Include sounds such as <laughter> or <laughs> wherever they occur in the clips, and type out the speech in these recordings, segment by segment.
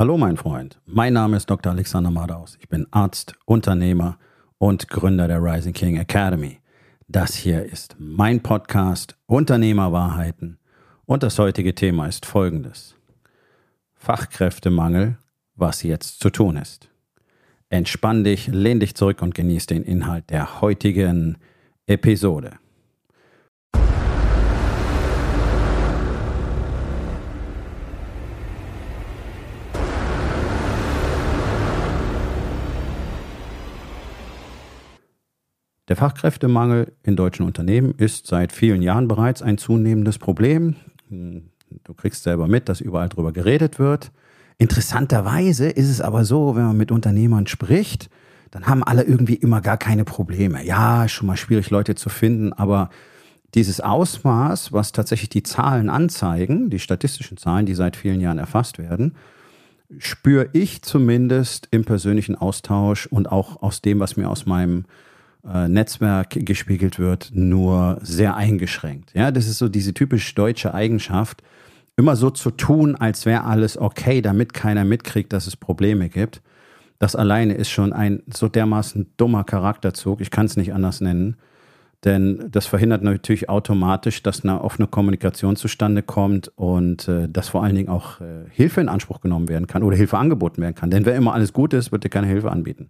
Hallo mein Freund, mein Name ist Dr. Alexander Madaus. Ich bin Arzt, Unternehmer und Gründer der Rising King Academy. Das hier ist mein Podcast Unternehmerwahrheiten und das heutige Thema ist folgendes. Fachkräftemangel, was jetzt zu tun ist. Entspann dich, lehn dich zurück und genieß den Inhalt der heutigen Episode. Der Fachkräftemangel in deutschen Unternehmen ist seit vielen Jahren bereits ein zunehmendes Problem. Du kriegst selber mit, dass überall darüber geredet wird. Interessanterweise ist es aber so, wenn man mit Unternehmern spricht, dann haben alle irgendwie immer gar keine Probleme. Ja, ist schon mal schwierig, Leute zu finden, aber dieses Ausmaß, was tatsächlich die Zahlen anzeigen, die statistischen Zahlen, die seit vielen Jahren erfasst werden, spüre ich zumindest im persönlichen Austausch und auch aus dem, was mir aus meinem Netzwerk gespiegelt wird, nur sehr eingeschränkt. Ja, das ist so diese typisch deutsche Eigenschaft, immer so zu tun, als wäre alles okay, damit keiner mitkriegt, dass es Probleme gibt. Das alleine ist schon ein so dermaßen dummer Charakterzug, ich kann es nicht anders nennen. Denn das verhindert natürlich automatisch, dass eine offene Kommunikation zustande kommt und äh, dass vor allen Dingen auch äh, Hilfe in Anspruch genommen werden kann oder Hilfe angeboten werden kann. Denn wer immer alles gut ist, wird dir keine Hilfe anbieten.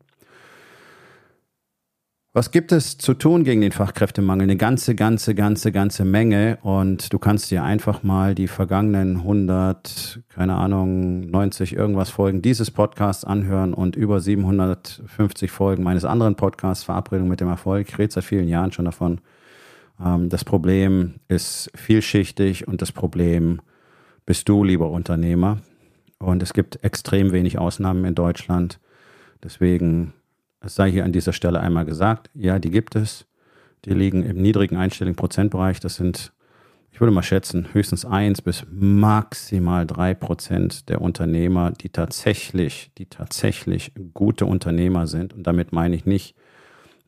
Was gibt es zu tun gegen den Fachkräftemangel? Eine ganze, ganze, ganze, ganze Menge. Und du kannst dir einfach mal die vergangenen 100, keine Ahnung, 90 irgendwas Folgen dieses Podcasts anhören und über 750 Folgen meines anderen Podcasts Verabredung mit dem Erfolg. Ich rede seit vielen Jahren schon davon. Ähm, das Problem ist vielschichtig und das Problem bist du, lieber Unternehmer. Und es gibt extrem wenig Ausnahmen in Deutschland. Deswegen es sei hier an dieser Stelle einmal gesagt, ja, die gibt es. Die liegen im niedrigen einstelligen Prozentbereich. Das sind, ich würde mal schätzen, höchstens eins bis maximal drei Prozent der Unternehmer, die tatsächlich, die tatsächlich gute Unternehmer sind. Und damit meine ich nicht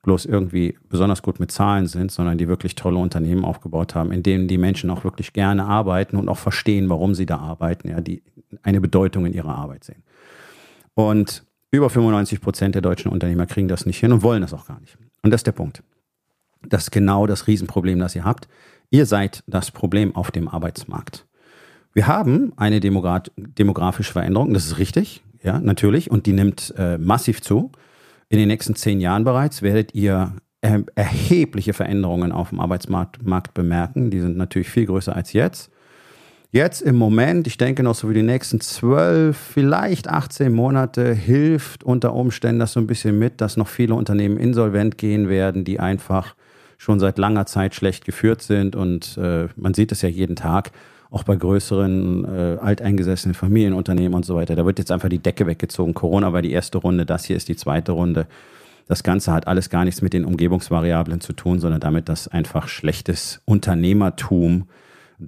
bloß irgendwie besonders gut mit Zahlen sind, sondern die wirklich tolle Unternehmen aufgebaut haben, in denen die Menschen auch wirklich gerne arbeiten und auch verstehen, warum sie da arbeiten, ja, die eine Bedeutung in ihrer Arbeit sehen. Und über 95 Prozent der deutschen Unternehmer kriegen das nicht hin und wollen das auch gar nicht. Und das ist der Punkt. Das ist genau das Riesenproblem, das ihr habt. Ihr seid das Problem auf dem Arbeitsmarkt. Wir haben eine demografische Veränderung, das ist richtig, ja, natürlich, und die nimmt äh, massiv zu. In den nächsten zehn Jahren bereits werdet ihr äh, erhebliche Veränderungen auf dem Arbeitsmarkt bemerken. Die sind natürlich viel größer als jetzt. Jetzt im Moment, ich denke noch so für die nächsten zwölf, vielleicht 18 Monate, hilft unter Umständen das so ein bisschen mit, dass noch viele Unternehmen insolvent gehen werden, die einfach schon seit langer Zeit schlecht geführt sind. Und äh, man sieht es ja jeden Tag, auch bei größeren, äh, alteingesessenen Familienunternehmen und so weiter. Da wird jetzt einfach die Decke weggezogen. Corona war die erste Runde, das hier ist die zweite Runde. Das Ganze hat alles gar nichts mit den Umgebungsvariablen zu tun, sondern damit, dass einfach schlechtes Unternehmertum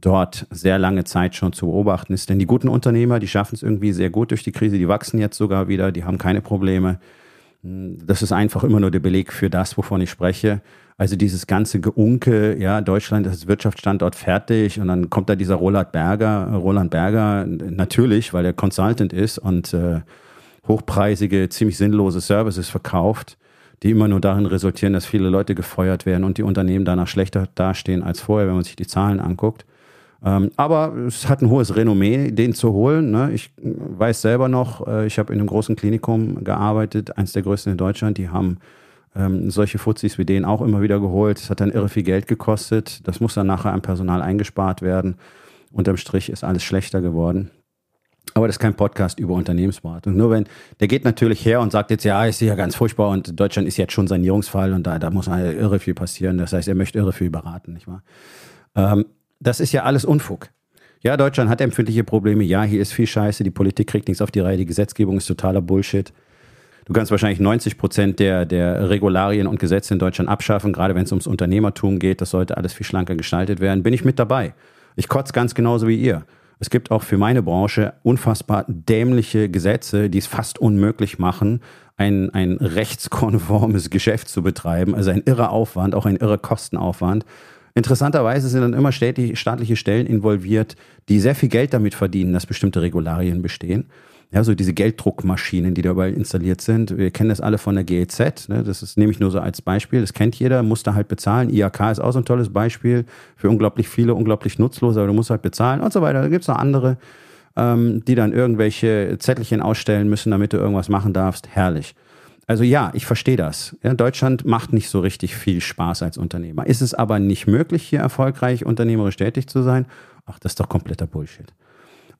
dort sehr lange Zeit schon zu beobachten ist. Denn die guten Unternehmer, die schaffen es irgendwie sehr gut durch die Krise, die wachsen jetzt sogar wieder, die haben keine Probleme. Das ist einfach immer nur der Beleg für das, wovon ich spreche. Also dieses ganze Geunke, ja, Deutschland ist Wirtschaftsstandort fertig und dann kommt da dieser Roland Berger, Roland Berger, natürlich, weil er Consultant ist und äh, hochpreisige, ziemlich sinnlose Services verkauft, die immer nur darin resultieren, dass viele Leute gefeuert werden und die Unternehmen danach schlechter dastehen als vorher, wenn man sich die Zahlen anguckt. Ähm, aber es hat ein hohes Renommee, den zu holen. Ne? Ich weiß selber noch, äh, ich habe in einem großen Klinikum gearbeitet, eins der größten in Deutschland. Die haben ähm, solche Fuzis wie den auch immer wieder geholt. Es hat dann irre viel Geld gekostet. Das muss dann nachher am Personal eingespart werden. Unterm Strich ist alles schlechter geworden. Aber das ist kein Podcast über Unternehmensberatung. Nur wenn, der geht natürlich her und sagt jetzt, ja, ist ja ganz furchtbar und Deutschland ist jetzt schon Sanierungsfall und da, da muss irre viel passieren. Das heißt, er möchte irre viel beraten, nicht wahr? Ähm, das ist ja alles Unfug. Ja, Deutschland hat empfindliche Probleme. Ja, hier ist viel Scheiße. Die Politik kriegt nichts auf die Reihe. Die Gesetzgebung ist totaler Bullshit. Du kannst wahrscheinlich 90 Prozent der, der Regularien und Gesetze in Deutschland abschaffen, gerade wenn es ums Unternehmertum geht. Das sollte alles viel schlanker gestaltet werden. Bin ich mit dabei. Ich kotze ganz genauso wie ihr. Es gibt auch für meine Branche unfassbar dämliche Gesetze, die es fast unmöglich machen, ein, ein rechtskonformes <laughs> Geschäft zu betreiben. Also ein irrer Aufwand, auch ein irrer Kostenaufwand. Interessanterweise sind dann immer staatliche Stellen involviert, die sehr viel Geld damit verdienen, dass bestimmte Regularien bestehen. Ja, so diese Gelddruckmaschinen, die da überall installiert sind. Wir kennen das alle von der GEZ. Ne? Das ist nämlich nur so als Beispiel. Das kennt jeder, muss da halt bezahlen. IAK ist auch so ein tolles Beispiel für unglaublich viele, unglaublich nutzlos, aber du musst halt bezahlen und so weiter. Da gibt es noch andere, ähm, die dann irgendwelche Zettelchen ausstellen müssen, damit du irgendwas machen darfst. Herrlich. Also ja, ich verstehe das. Ja, Deutschland macht nicht so richtig viel Spaß als Unternehmer. Ist es aber nicht möglich, hier erfolgreich unternehmerisch tätig zu sein? Ach, das ist doch kompletter Bullshit.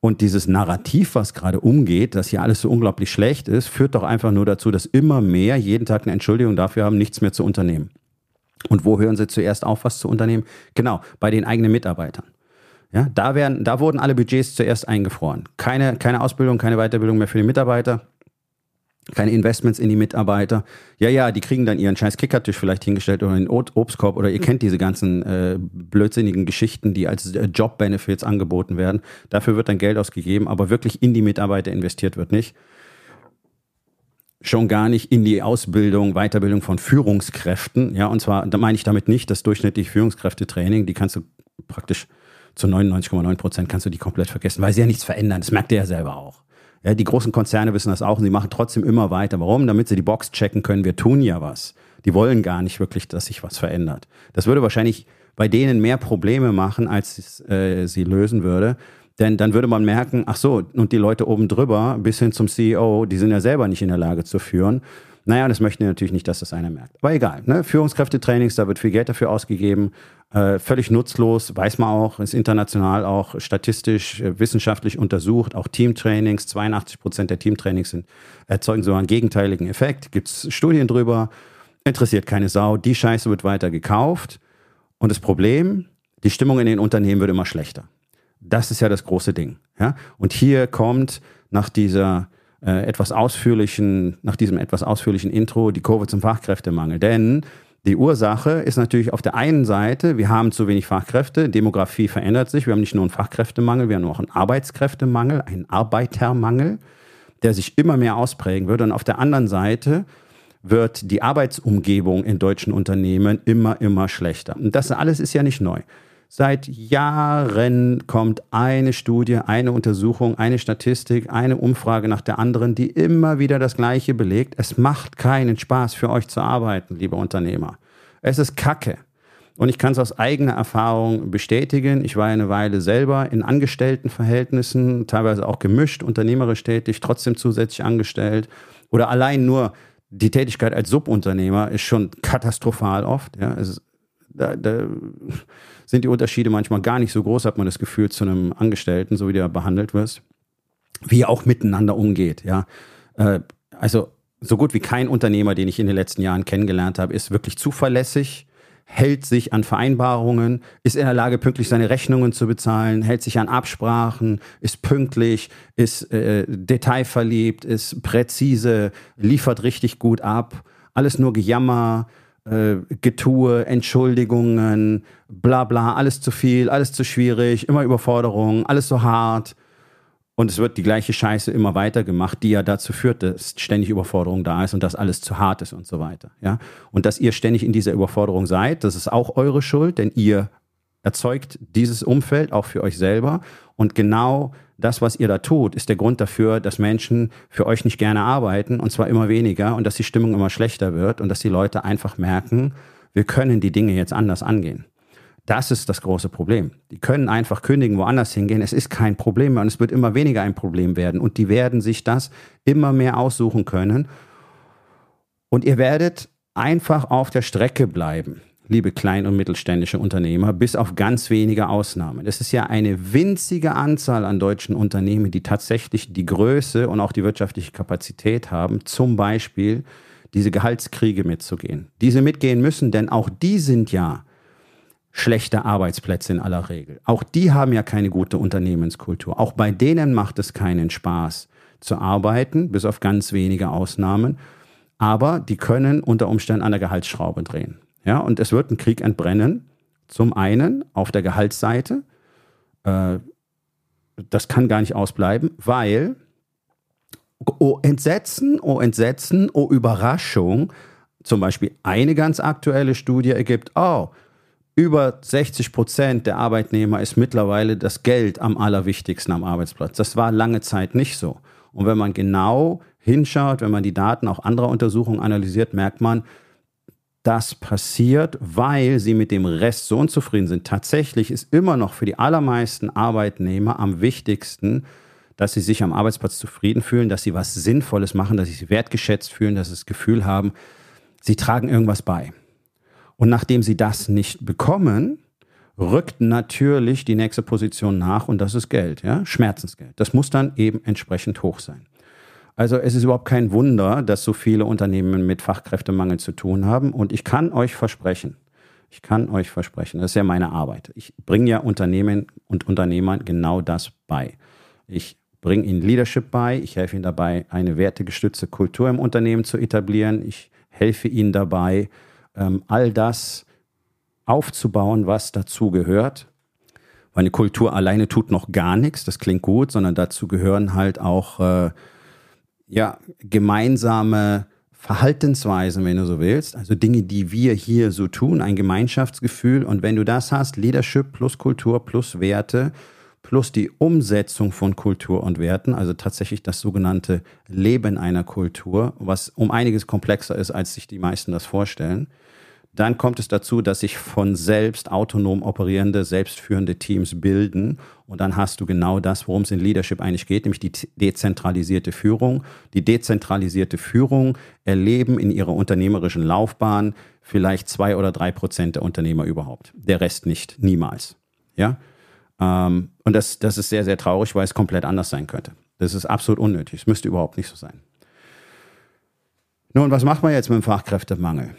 Und dieses Narrativ, was gerade umgeht, dass hier alles so unglaublich schlecht ist, führt doch einfach nur dazu, dass immer mehr jeden Tag eine Entschuldigung dafür haben, nichts mehr zu unternehmen. Und wo hören sie zuerst auf, was zu unternehmen? Genau, bei den eigenen Mitarbeitern. Ja, da, werden, da wurden alle Budgets zuerst eingefroren. Keine, keine Ausbildung, keine Weiterbildung mehr für die Mitarbeiter keine Investments in die Mitarbeiter. Ja, ja, die kriegen dann ihren scheiß Kickertisch vielleicht hingestellt oder einen Obstkorb oder ihr kennt diese ganzen äh, blödsinnigen Geschichten, die als äh, Job-Benefits angeboten werden. Dafür wird dann Geld ausgegeben, aber wirklich in die Mitarbeiter investiert wird nicht. Schon gar nicht in die Ausbildung, Weiterbildung von Führungskräften. Ja, und zwar, da meine ich damit nicht das durchschnittliche Führungskräftetraining, die kannst du praktisch zu 99,9 Prozent kannst du die komplett vergessen, weil sie ja nichts verändern. Das merkt ihr ja selber auch. Ja, die großen Konzerne wissen das auch und sie machen trotzdem immer weiter. Warum? Damit sie die Box checken können, wir tun ja was. Die wollen gar nicht wirklich, dass sich was verändert. Das würde wahrscheinlich bei denen mehr Probleme machen, als äh, sie lösen würde. Denn dann würde man merken, ach so, und die Leute oben drüber bis hin zum CEO, die sind ja selber nicht in der Lage zu führen. Naja, das möchten wir natürlich nicht, dass das einer merkt. Aber egal, ne? Führungskräftetrainings, da wird viel Geld dafür ausgegeben. Äh, völlig nutzlos, weiß man auch, ist international auch statistisch, äh, wissenschaftlich untersucht. Auch Teamtrainings, 82 Prozent der Teamtrainings sind, erzeugen so einen gegenteiligen Effekt. Gibt es Studien drüber, interessiert keine Sau. Die Scheiße wird weiter gekauft. Und das Problem, die Stimmung in den Unternehmen wird immer schlechter. Das ist ja das große Ding. Ja? Und hier kommt nach dieser äh, etwas ausführlichen, nach diesem etwas ausführlichen Intro die Kurve zum Fachkräftemangel. Denn die Ursache ist natürlich auf der einen Seite, wir haben zu wenig Fachkräfte, Demografie verändert sich, wir haben nicht nur einen Fachkräftemangel, wir haben auch einen Arbeitskräftemangel, einen Arbeitermangel, der sich immer mehr ausprägen wird. Und auf der anderen Seite wird die Arbeitsumgebung in deutschen Unternehmen immer, immer schlechter. Und das alles ist ja nicht neu. Seit Jahren kommt eine Studie, eine Untersuchung, eine Statistik, eine Umfrage nach der anderen, die immer wieder das Gleiche belegt. Es macht keinen Spaß für euch zu arbeiten, liebe Unternehmer. Es ist Kacke. Und ich kann es aus eigener Erfahrung bestätigen. Ich war eine Weile selber in Angestelltenverhältnissen, teilweise auch gemischt, unternehmerisch tätig, trotzdem zusätzlich angestellt. Oder allein nur die Tätigkeit als Subunternehmer ist schon katastrophal oft. Ja, es da, da sind die Unterschiede manchmal gar nicht so groß, hat man das Gefühl, zu einem Angestellten, so wie der behandelt wirst, wie er auch miteinander umgeht, ja. Äh, also so gut wie kein Unternehmer, den ich in den letzten Jahren kennengelernt habe, ist wirklich zuverlässig, hält sich an Vereinbarungen, ist in der Lage, pünktlich seine Rechnungen zu bezahlen, hält sich an Absprachen, ist pünktlich, ist äh, detailverliebt, ist präzise, liefert richtig gut ab, alles nur Gejammer, äh, Getue, Entschuldigungen, bla bla, alles zu viel, alles zu schwierig, immer Überforderung, alles so hart. Und es wird die gleiche Scheiße immer weiter gemacht, die ja dazu führt, dass ständig Überforderung da ist und dass alles zu hart ist und so weiter. Ja? Und dass ihr ständig in dieser Überforderung seid, das ist auch eure Schuld, denn ihr erzeugt dieses Umfeld auch für euch selber. Und genau das, was ihr da tut, ist der Grund dafür, dass Menschen für euch nicht gerne arbeiten und zwar immer weniger und dass die Stimmung immer schlechter wird und dass die Leute einfach merken, wir können die Dinge jetzt anders angehen. Das ist das große Problem. Die können einfach kündigen, woanders hingehen. Es ist kein Problem mehr und es wird immer weniger ein Problem werden. Und die werden sich das immer mehr aussuchen können. Und ihr werdet einfach auf der Strecke bleiben liebe klein- und mittelständische Unternehmer, bis auf ganz wenige Ausnahmen. Es ist ja eine winzige Anzahl an deutschen Unternehmen, die tatsächlich die Größe und auch die wirtschaftliche Kapazität haben, zum Beispiel diese Gehaltskriege mitzugehen. Diese mitgehen müssen, denn auch die sind ja schlechte Arbeitsplätze in aller Regel. Auch die haben ja keine gute Unternehmenskultur. Auch bei denen macht es keinen Spaß zu arbeiten, bis auf ganz wenige Ausnahmen. Aber die können unter Umständen an der Gehaltsschraube drehen. Ja, und es wird ein Krieg entbrennen. Zum einen auf der Gehaltsseite. Äh, das kann gar nicht ausbleiben, weil, oh Entsetzen, oh Entsetzen, oh Überraschung, zum Beispiel eine ganz aktuelle Studie ergibt, oh, über 60 Prozent der Arbeitnehmer ist mittlerweile das Geld am allerwichtigsten am Arbeitsplatz. Das war lange Zeit nicht so. Und wenn man genau hinschaut, wenn man die Daten auch anderer Untersuchungen analysiert, merkt man, das passiert, weil sie mit dem Rest so unzufrieden sind. Tatsächlich ist immer noch für die allermeisten Arbeitnehmer am wichtigsten, dass sie sich am Arbeitsplatz zufrieden fühlen, dass sie was Sinnvolles machen, dass sie sich wertgeschätzt fühlen, dass sie das Gefühl haben, sie tragen irgendwas bei. Und nachdem sie das nicht bekommen, rückt natürlich die nächste Position nach und das ist Geld, ja, Schmerzensgeld. Das muss dann eben entsprechend hoch sein. Also es ist überhaupt kein Wunder, dass so viele Unternehmen mit Fachkräftemangel zu tun haben und ich kann euch versprechen, ich kann euch versprechen, das ist ja meine Arbeit. Ich bringe ja Unternehmen und Unternehmern genau das bei. Ich bringe ihnen Leadership bei, ich helfe ihnen dabei, eine wertegestützte Kultur im Unternehmen zu etablieren, ich helfe ihnen dabei, ähm, all das aufzubauen, was dazu gehört. Weil eine Kultur alleine tut noch gar nichts, das klingt gut, sondern dazu gehören halt auch äh, ja, gemeinsame Verhaltensweisen, wenn du so willst. Also Dinge, die wir hier so tun, ein Gemeinschaftsgefühl. Und wenn du das hast, Leadership plus Kultur plus Werte plus die Umsetzung von Kultur und Werten, also tatsächlich das sogenannte Leben einer Kultur, was um einiges komplexer ist, als sich die meisten das vorstellen, dann kommt es dazu, dass sich von selbst autonom operierende, selbstführende Teams bilden. Und dann hast du genau das, worum es in Leadership eigentlich geht, nämlich die dezentralisierte Führung. Die dezentralisierte Führung erleben in ihrer unternehmerischen Laufbahn vielleicht zwei oder drei Prozent der Unternehmer überhaupt. Der Rest nicht, niemals. Ja? Ähm, und das, das ist sehr, sehr traurig, weil es komplett anders sein könnte. Das ist absolut unnötig. Es müsste überhaupt nicht so sein. Nun, was macht man jetzt mit dem Fachkräftemangel?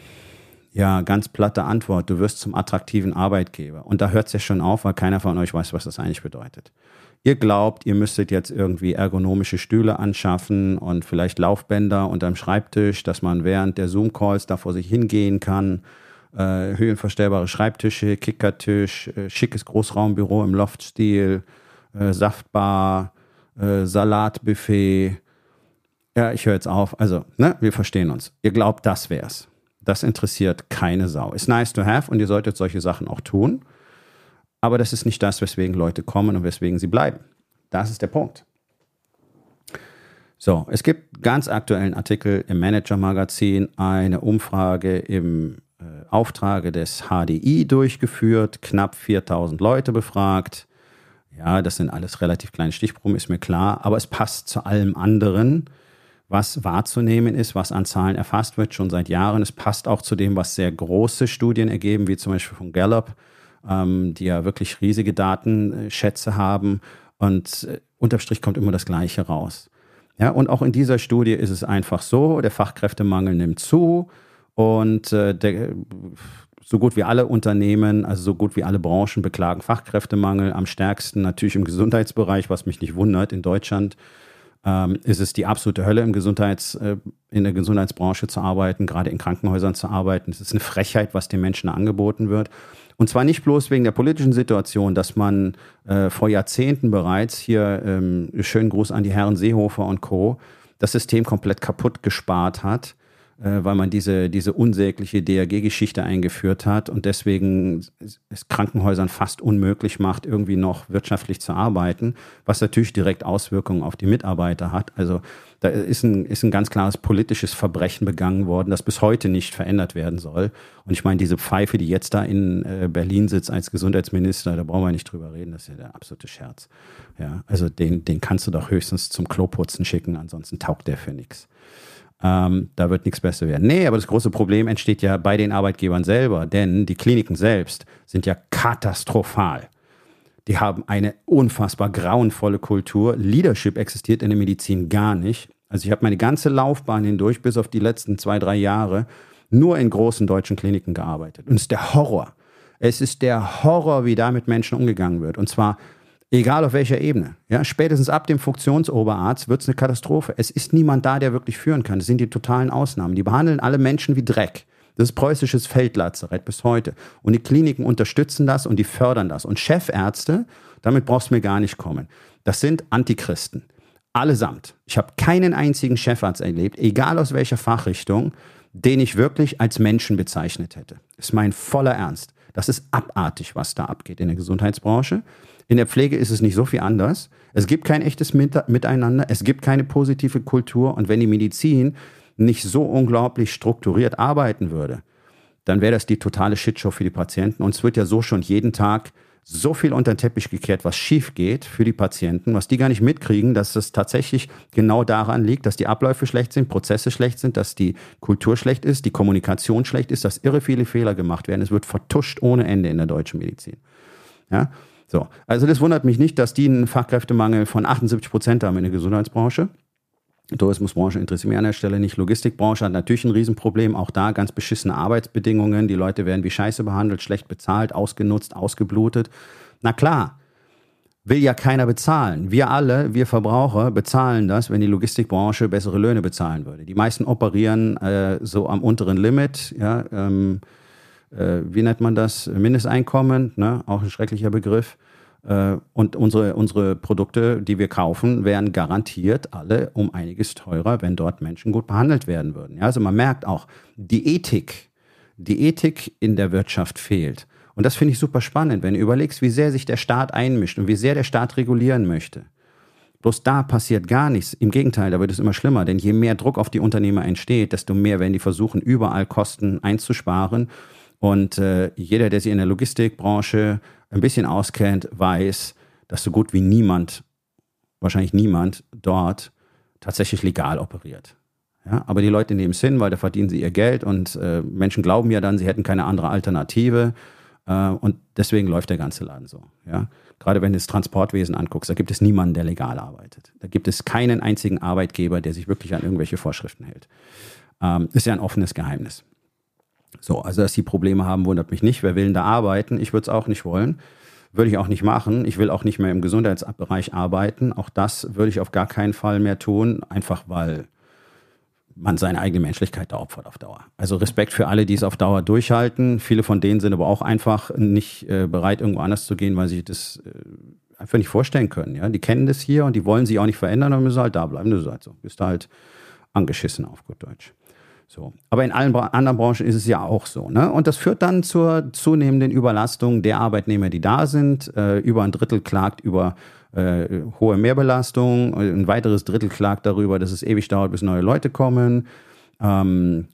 Ja, ganz platte Antwort. Du wirst zum attraktiven Arbeitgeber. Und da hört es ja schon auf, weil keiner von euch weiß, was das eigentlich bedeutet. Ihr glaubt, ihr müsstet jetzt irgendwie ergonomische Stühle anschaffen und vielleicht Laufbänder unterm Schreibtisch, dass man während der Zoom-Calls da vor sich hingehen kann. Äh, höhenverstellbare Schreibtische, Kickertisch, äh, schickes Großraumbüro im Loftstil, äh, Saftbar, äh, Salatbuffet. Ja, ich höre jetzt auf. Also, ne, wir verstehen uns. Ihr glaubt, das wär's. Das interessiert keine Sau. Ist nice to have und ihr solltet solche Sachen auch tun. Aber das ist nicht das, weswegen Leute kommen und weswegen sie bleiben. Das ist der Punkt. So, es gibt ganz aktuellen Artikel im Manager-Magazin, eine Umfrage im äh, Auftrage des HDI durchgeführt, knapp 4000 Leute befragt. Ja, das sind alles relativ kleine Stichproben, ist mir klar, aber es passt zu allem anderen was wahrzunehmen ist, was an Zahlen erfasst wird, schon seit Jahren. Es passt auch zu dem, was sehr große Studien ergeben, wie zum Beispiel von Gallup, ähm, die ja wirklich riesige Datenschätze haben. Und äh, unterm Strich kommt immer das Gleiche raus. Ja, und auch in dieser Studie ist es einfach so, der Fachkräftemangel nimmt zu und äh, der, so gut wie alle Unternehmen, also so gut wie alle Branchen beklagen Fachkräftemangel. Am stärksten natürlich im Gesundheitsbereich, was mich nicht wundert, in Deutschland ähm, ist es die absolute Hölle im Gesundheits, äh, in der Gesundheitsbranche zu arbeiten, gerade in Krankenhäusern zu arbeiten. Es ist eine Frechheit, was den Menschen angeboten wird. Und zwar nicht bloß wegen der politischen Situation, dass man äh, vor Jahrzehnten bereits hier ähm, schönen Gruß an die Herren Seehofer und Co. das System komplett kaputt gespart hat weil man diese, diese unsägliche DRG-Geschichte eingeführt hat und deswegen es Krankenhäusern fast unmöglich macht, irgendwie noch wirtschaftlich zu arbeiten, was natürlich direkt Auswirkungen auf die Mitarbeiter hat. Also da ist ein, ist ein ganz klares politisches Verbrechen begangen worden, das bis heute nicht verändert werden soll. Und ich meine, diese Pfeife, die jetzt da in äh, Berlin sitzt als Gesundheitsminister, da brauchen wir nicht drüber reden, das ist ja der absolute Scherz. Ja, also den, den kannst du doch höchstens zum Kloputzen schicken, ansonsten taugt der für nichts. Ähm, da wird nichts besser werden. Nee, aber das große Problem entsteht ja bei den Arbeitgebern selber, denn die Kliniken selbst sind ja katastrophal. Die haben eine unfassbar grauenvolle Kultur. Leadership existiert in der Medizin gar nicht. Also ich habe meine ganze Laufbahn hindurch, bis auf die letzten zwei, drei Jahre, nur in großen deutschen Kliniken gearbeitet. Und es ist der Horror. Es ist der Horror, wie da mit Menschen umgegangen wird. Und zwar Egal auf welcher Ebene. Ja, spätestens ab dem Funktionsoberarzt wird es eine Katastrophe. Es ist niemand da, der wirklich führen kann. Das sind die totalen Ausnahmen. Die behandeln alle Menschen wie Dreck. Das ist preußisches Feldlazarett bis heute. Und die Kliniken unterstützen das und die fördern das. Und Chefärzte, damit brauchst du mir gar nicht kommen. Das sind Antichristen. Allesamt. Ich habe keinen einzigen Chefarzt erlebt, egal aus welcher Fachrichtung, den ich wirklich als Menschen bezeichnet hätte. Das ist mein voller Ernst. Das ist abartig, was da abgeht in der Gesundheitsbranche. In der Pflege ist es nicht so viel anders. Es gibt kein echtes Miteinander, es gibt keine positive Kultur. Und wenn die Medizin nicht so unglaublich strukturiert arbeiten würde, dann wäre das die totale Shitshow für die Patienten. Und es wird ja so schon jeden Tag so viel unter den Teppich gekehrt, was schief geht für die Patienten, was die gar nicht mitkriegen, dass es tatsächlich genau daran liegt, dass die Abläufe schlecht sind, Prozesse schlecht sind, dass die Kultur schlecht ist, die Kommunikation schlecht ist, dass irre viele Fehler gemacht werden. Es wird vertuscht ohne Ende in der deutschen Medizin. Ja, so. Also das wundert mich nicht, dass die einen Fachkräftemangel von 78 Prozent haben in der Gesundheitsbranche. Tourismusbranche interessiert mich an der Stelle nicht. Logistikbranche hat natürlich ein Riesenproblem. Auch da ganz beschissene Arbeitsbedingungen. Die Leute werden wie Scheiße behandelt, schlecht bezahlt, ausgenutzt, ausgeblutet. Na klar, will ja keiner bezahlen. Wir alle, wir Verbraucher, bezahlen das, wenn die Logistikbranche bessere Löhne bezahlen würde. Die meisten operieren äh, so am unteren Limit. Ja, ähm, äh, wie nennt man das? Mindesteinkommen, ne? auch ein schrecklicher Begriff. Äh, und unsere, unsere Produkte, die wir kaufen, wären garantiert alle um einiges teurer, wenn dort Menschen gut behandelt werden würden. Ja, also man merkt auch, die Ethik, die Ethik in der Wirtschaft fehlt. Und das finde ich super spannend, wenn du überlegst, wie sehr sich der Staat einmischt und wie sehr der Staat regulieren möchte. Bloß da passiert gar nichts. Im Gegenteil, da wird es immer schlimmer, denn je mehr Druck auf die Unternehmer entsteht, desto mehr werden die versuchen, überall Kosten einzusparen. Und äh, jeder, der sich in der Logistikbranche ein bisschen auskennt, weiß, dass so gut wie niemand, wahrscheinlich niemand dort tatsächlich legal operiert. Ja, aber die Leute nehmen es hin, weil da verdienen sie ihr Geld und äh, Menschen glauben ja dann, sie hätten keine andere Alternative. Äh, und deswegen läuft der ganze Laden so. Ja? Gerade wenn du das Transportwesen anguckst, da gibt es niemanden, der legal arbeitet. Da gibt es keinen einzigen Arbeitgeber, der sich wirklich an irgendwelche Vorschriften hält. Ähm, ist ja ein offenes Geheimnis. So, also dass sie Probleme haben, wundert mich nicht. Wer will denn da arbeiten? Ich würde es auch nicht wollen. Würde ich auch nicht machen. Ich will auch nicht mehr im Gesundheitsbereich arbeiten. Auch das würde ich auf gar keinen Fall mehr tun, einfach weil man seine eigene Menschlichkeit da opfert auf Dauer. Also Respekt für alle, die es auf Dauer durchhalten. Viele von denen sind aber auch einfach nicht äh, bereit, irgendwo anders zu gehen, weil sie das äh, einfach nicht vorstellen können. Ja? Die kennen das hier und die wollen sich auch nicht verändern, dann müssen sie halt da bleiben. Das ist halt so. Bist halt angeschissen auf gut Deutsch. So. Aber in allen anderen Branchen ist es ja auch so. Ne? Und das führt dann zur zunehmenden Überlastung der Arbeitnehmer, die da sind. Äh, über ein Drittel klagt über äh, hohe Mehrbelastung. Ein weiteres Drittel klagt darüber, dass es ewig dauert, bis neue Leute kommen. Ähm,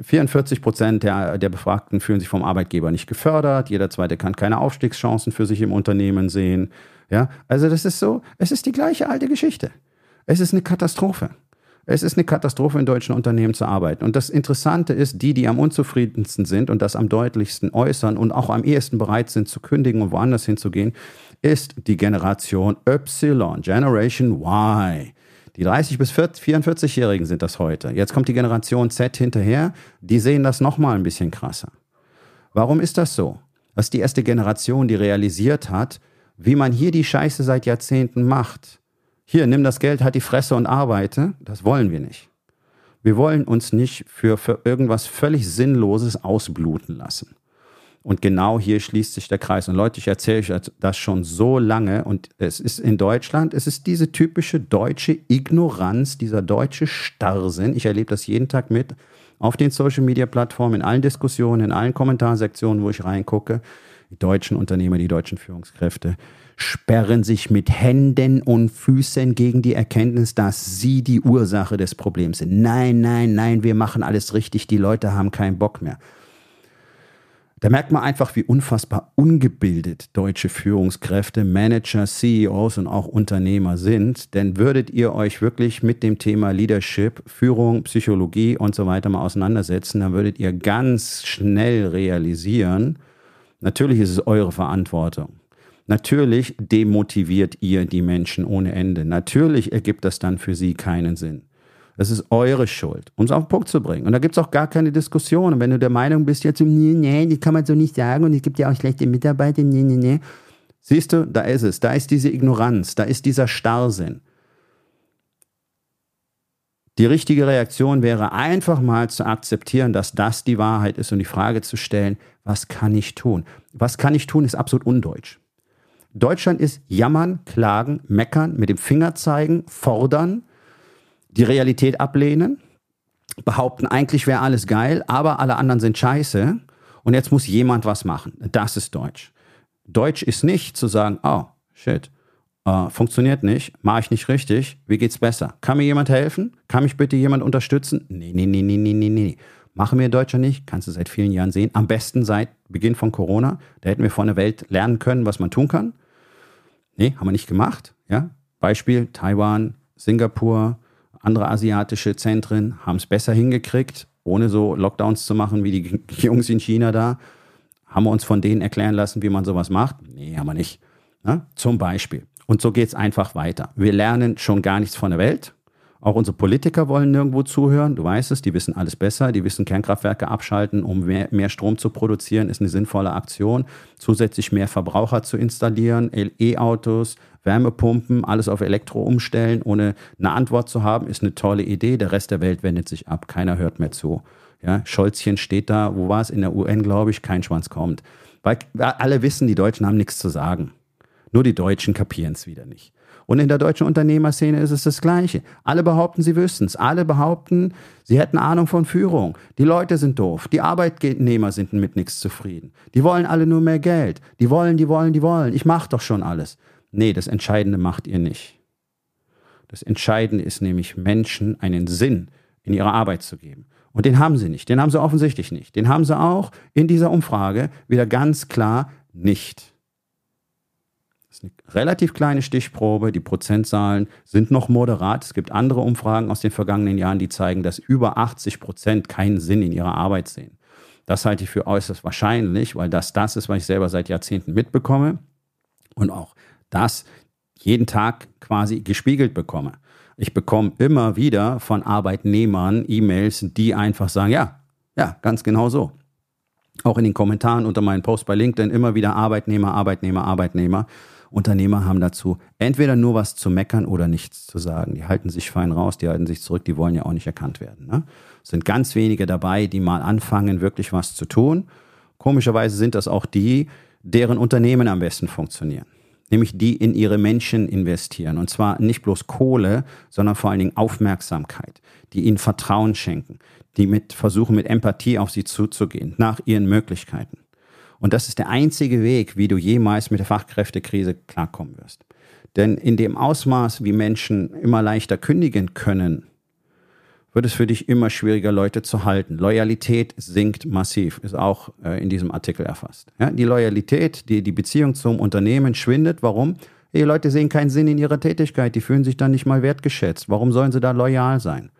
44 äh, Prozent der, der Befragten fühlen sich vom Arbeitgeber nicht gefördert. Jeder zweite kann keine Aufstiegschancen für sich im Unternehmen sehen. Ja, also das ist so, es ist die gleiche alte Geschichte. Es ist eine Katastrophe. Es ist eine Katastrophe, in deutschen Unternehmen zu arbeiten. Und das Interessante ist, die, die am unzufriedensten sind und das am deutlichsten äußern und auch am ehesten bereit sind zu kündigen und woanders hinzugehen, ist die Generation Y, Generation Y. Die 30 bis 44-Jährigen sind das heute. Jetzt kommt die Generation Z hinterher. Die sehen das nochmal ein bisschen krasser. Warum ist das so? Das ist die erste Generation, die realisiert hat, wie man hier die Scheiße seit Jahrzehnten macht hier, nimm das Geld, halt die Fresse und arbeite. Das wollen wir nicht. Wir wollen uns nicht für, für irgendwas völlig Sinnloses ausbluten lassen. Und genau hier schließt sich der Kreis. Und Leute, ich erzähle euch das schon so lange. Und es ist in Deutschland, es ist diese typische deutsche Ignoranz, dieser deutsche Starrsinn. Ich erlebe das jeden Tag mit auf den Social Media Plattformen, in allen Diskussionen, in allen Kommentarsektionen, wo ich reingucke. Die deutschen Unternehmer, die deutschen Führungskräfte sperren sich mit Händen und Füßen gegen die Erkenntnis, dass sie die Ursache des Problems sind. Nein, nein, nein, wir machen alles richtig, die Leute haben keinen Bock mehr. Da merkt man einfach, wie unfassbar ungebildet deutsche Führungskräfte, Manager, CEOs und auch Unternehmer sind. Denn würdet ihr euch wirklich mit dem Thema Leadership, Führung, Psychologie und so weiter mal auseinandersetzen, dann würdet ihr ganz schnell realisieren, natürlich ist es eure Verantwortung. Natürlich demotiviert ihr die Menschen ohne Ende. Natürlich ergibt das dann für sie keinen Sinn. Das ist eure Schuld, um es auf den Punkt zu bringen. Und da gibt es auch gar keine Diskussion. Und wenn du der Meinung bist, jetzt, nee, nee, das kann man so nicht sagen und es gibt ja auch schlechte Mitarbeiter, nee, nee, nee. Siehst du, da ist es. Da ist diese Ignoranz, da ist dieser Starrsinn. Die richtige Reaktion wäre einfach mal zu akzeptieren, dass das die Wahrheit ist und die Frage zu stellen, was kann ich tun? Was kann ich tun, ist absolut undeutsch. Deutschland ist jammern, klagen, meckern, mit dem Finger zeigen, fordern, die Realität ablehnen, behaupten, eigentlich wäre alles geil, aber alle anderen sind scheiße und jetzt muss jemand was machen. Das ist Deutsch. Deutsch ist nicht zu sagen, oh, shit, äh, funktioniert nicht, mache ich nicht richtig, wie geht's besser? Kann mir jemand helfen? Kann mich bitte jemand unterstützen? Nee, nee, nee, nee, nee, nee, nee. Machen wir in Deutschland nicht, kannst du seit vielen Jahren sehen. Am besten seit Beginn von Corona. Da hätten wir von der Welt lernen können, was man tun kann. Nee, haben wir nicht gemacht. Ja? Beispiel Taiwan, Singapur, andere asiatische Zentren haben es besser hingekriegt, ohne so Lockdowns zu machen wie die <laughs> Jungs in China da. Haben wir uns von denen erklären lassen, wie man sowas macht? Nee, haben wir nicht. Ja? Zum Beispiel. Und so geht es einfach weiter. Wir lernen schon gar nichts von der Welt. Auch unsere Politiker wollen nirgendwo zuhören. Du weißt es, die wissen alles besser. Die wissen, Kernkraftwerke abschalten, um mehr, mehr Strom zu produzieren, ist eine sinnvolle Aktion. Zusätzlich mehr Verbraucher zu installieren, E-Autos, Wärmepumpen, alles auf Elektro umstellen, ohne eine Antwort zu haben, ist eine tolle Idee. Der Rest der Welt wendet sich ab. Keiner hört mehr zu. Ja, Scholzchen steht da, wo war es? In der UN, glaube ich, kein Schwanz kommt. Weil alle wissen, die Deutschen haben nichts zu sagen. Nur die Deutschen kapieren es wieder nicht. Und in der deutschen Unternehmerszene ist es das Gleiche. Alle behaupten, sie wüssten es. Alle behaupten, sie hätten Ahnung von Führung. Die Leute sind doof. Die Arbeitnehmer sind mit nichts zufrieden. Die wollen alle nur mehr Geld. Die wollen, die wollen, die wollen. Ich mache doch schon alles. Nee, das Entscheidende macht ihr nicht. Das Entscheidende ist nämlich, Menschen einen Sinn in ihre Arbeit zu geben. Und den haben sie nicht. Den haben sie offensichtlich nicht. Den haben sie auch in dieser Umfrage wieder ganz klar nicht ist eine relativ kleine Stichprobe. Die Prozentzahlen sind noch moderat. Es gibt andere Umfragen aus den vergangenen Jahren, die zeigen, dass über 80 Prozent keinen Sinn in ihrer Arbeit sehen. Das halte ich für äußerst wahrscheinlich, weil das das ist, was ich selber seit Jahrzehnten mitbekomme und auch das jeden Tag quasi gespiegelt bekomme. Ich bekomme immer wieder von Arbeitnehmern E-Mails, die einfach sagen, ja, ja, ganz genau so. Auch in den Kommentaren unter meinen Post bei LinkedIn immer wieder Arbeitnehmer, Arbeitnehmer, Arbeitnehmer. Unternehmer haben dazu entweder nur was zu meckern oder nichts zu sagen. Die halten sich fein raus, die halten sich zurück, die wollen ja auch nicht erkannt werden. Ne? Es sind ganz wenige dabei, die mal anfangen, wirklich was zu tun. Komischerweise sind das auch die, deren Unternehmen am besten funktionieren. Nämlich die in ihre Menschen investieren. Und zwar nicht bloß Kohle, sondern vor allen Dingen Aufmerksamkeit, die ihnen Vertrauen schenken, die mit versuchen, mit Empathie auf sie zuzugehen, nach ihren Möglichkeiten. Und das ist der einzige Weg, wie du jemals mit der Fachkräftekrise klarkommen wirst. Denn in dem Ausmaß, wie Menschen immer leichter kündigen können, wird es für dich immer schwieriger, Leute zu halten. Loyalität sinkt massiv, ist auch äh, in diesem Artikel erfasst. Ja, die Loyalität, die, die Beziehung zum Unternehmen schwindet. Warum? Die Leute sehen keinen Sinn in ihrer Tätigkeit, die fühlen sich dann nicht mal wertgeschätzt. Warum sollen sie da loyal sein?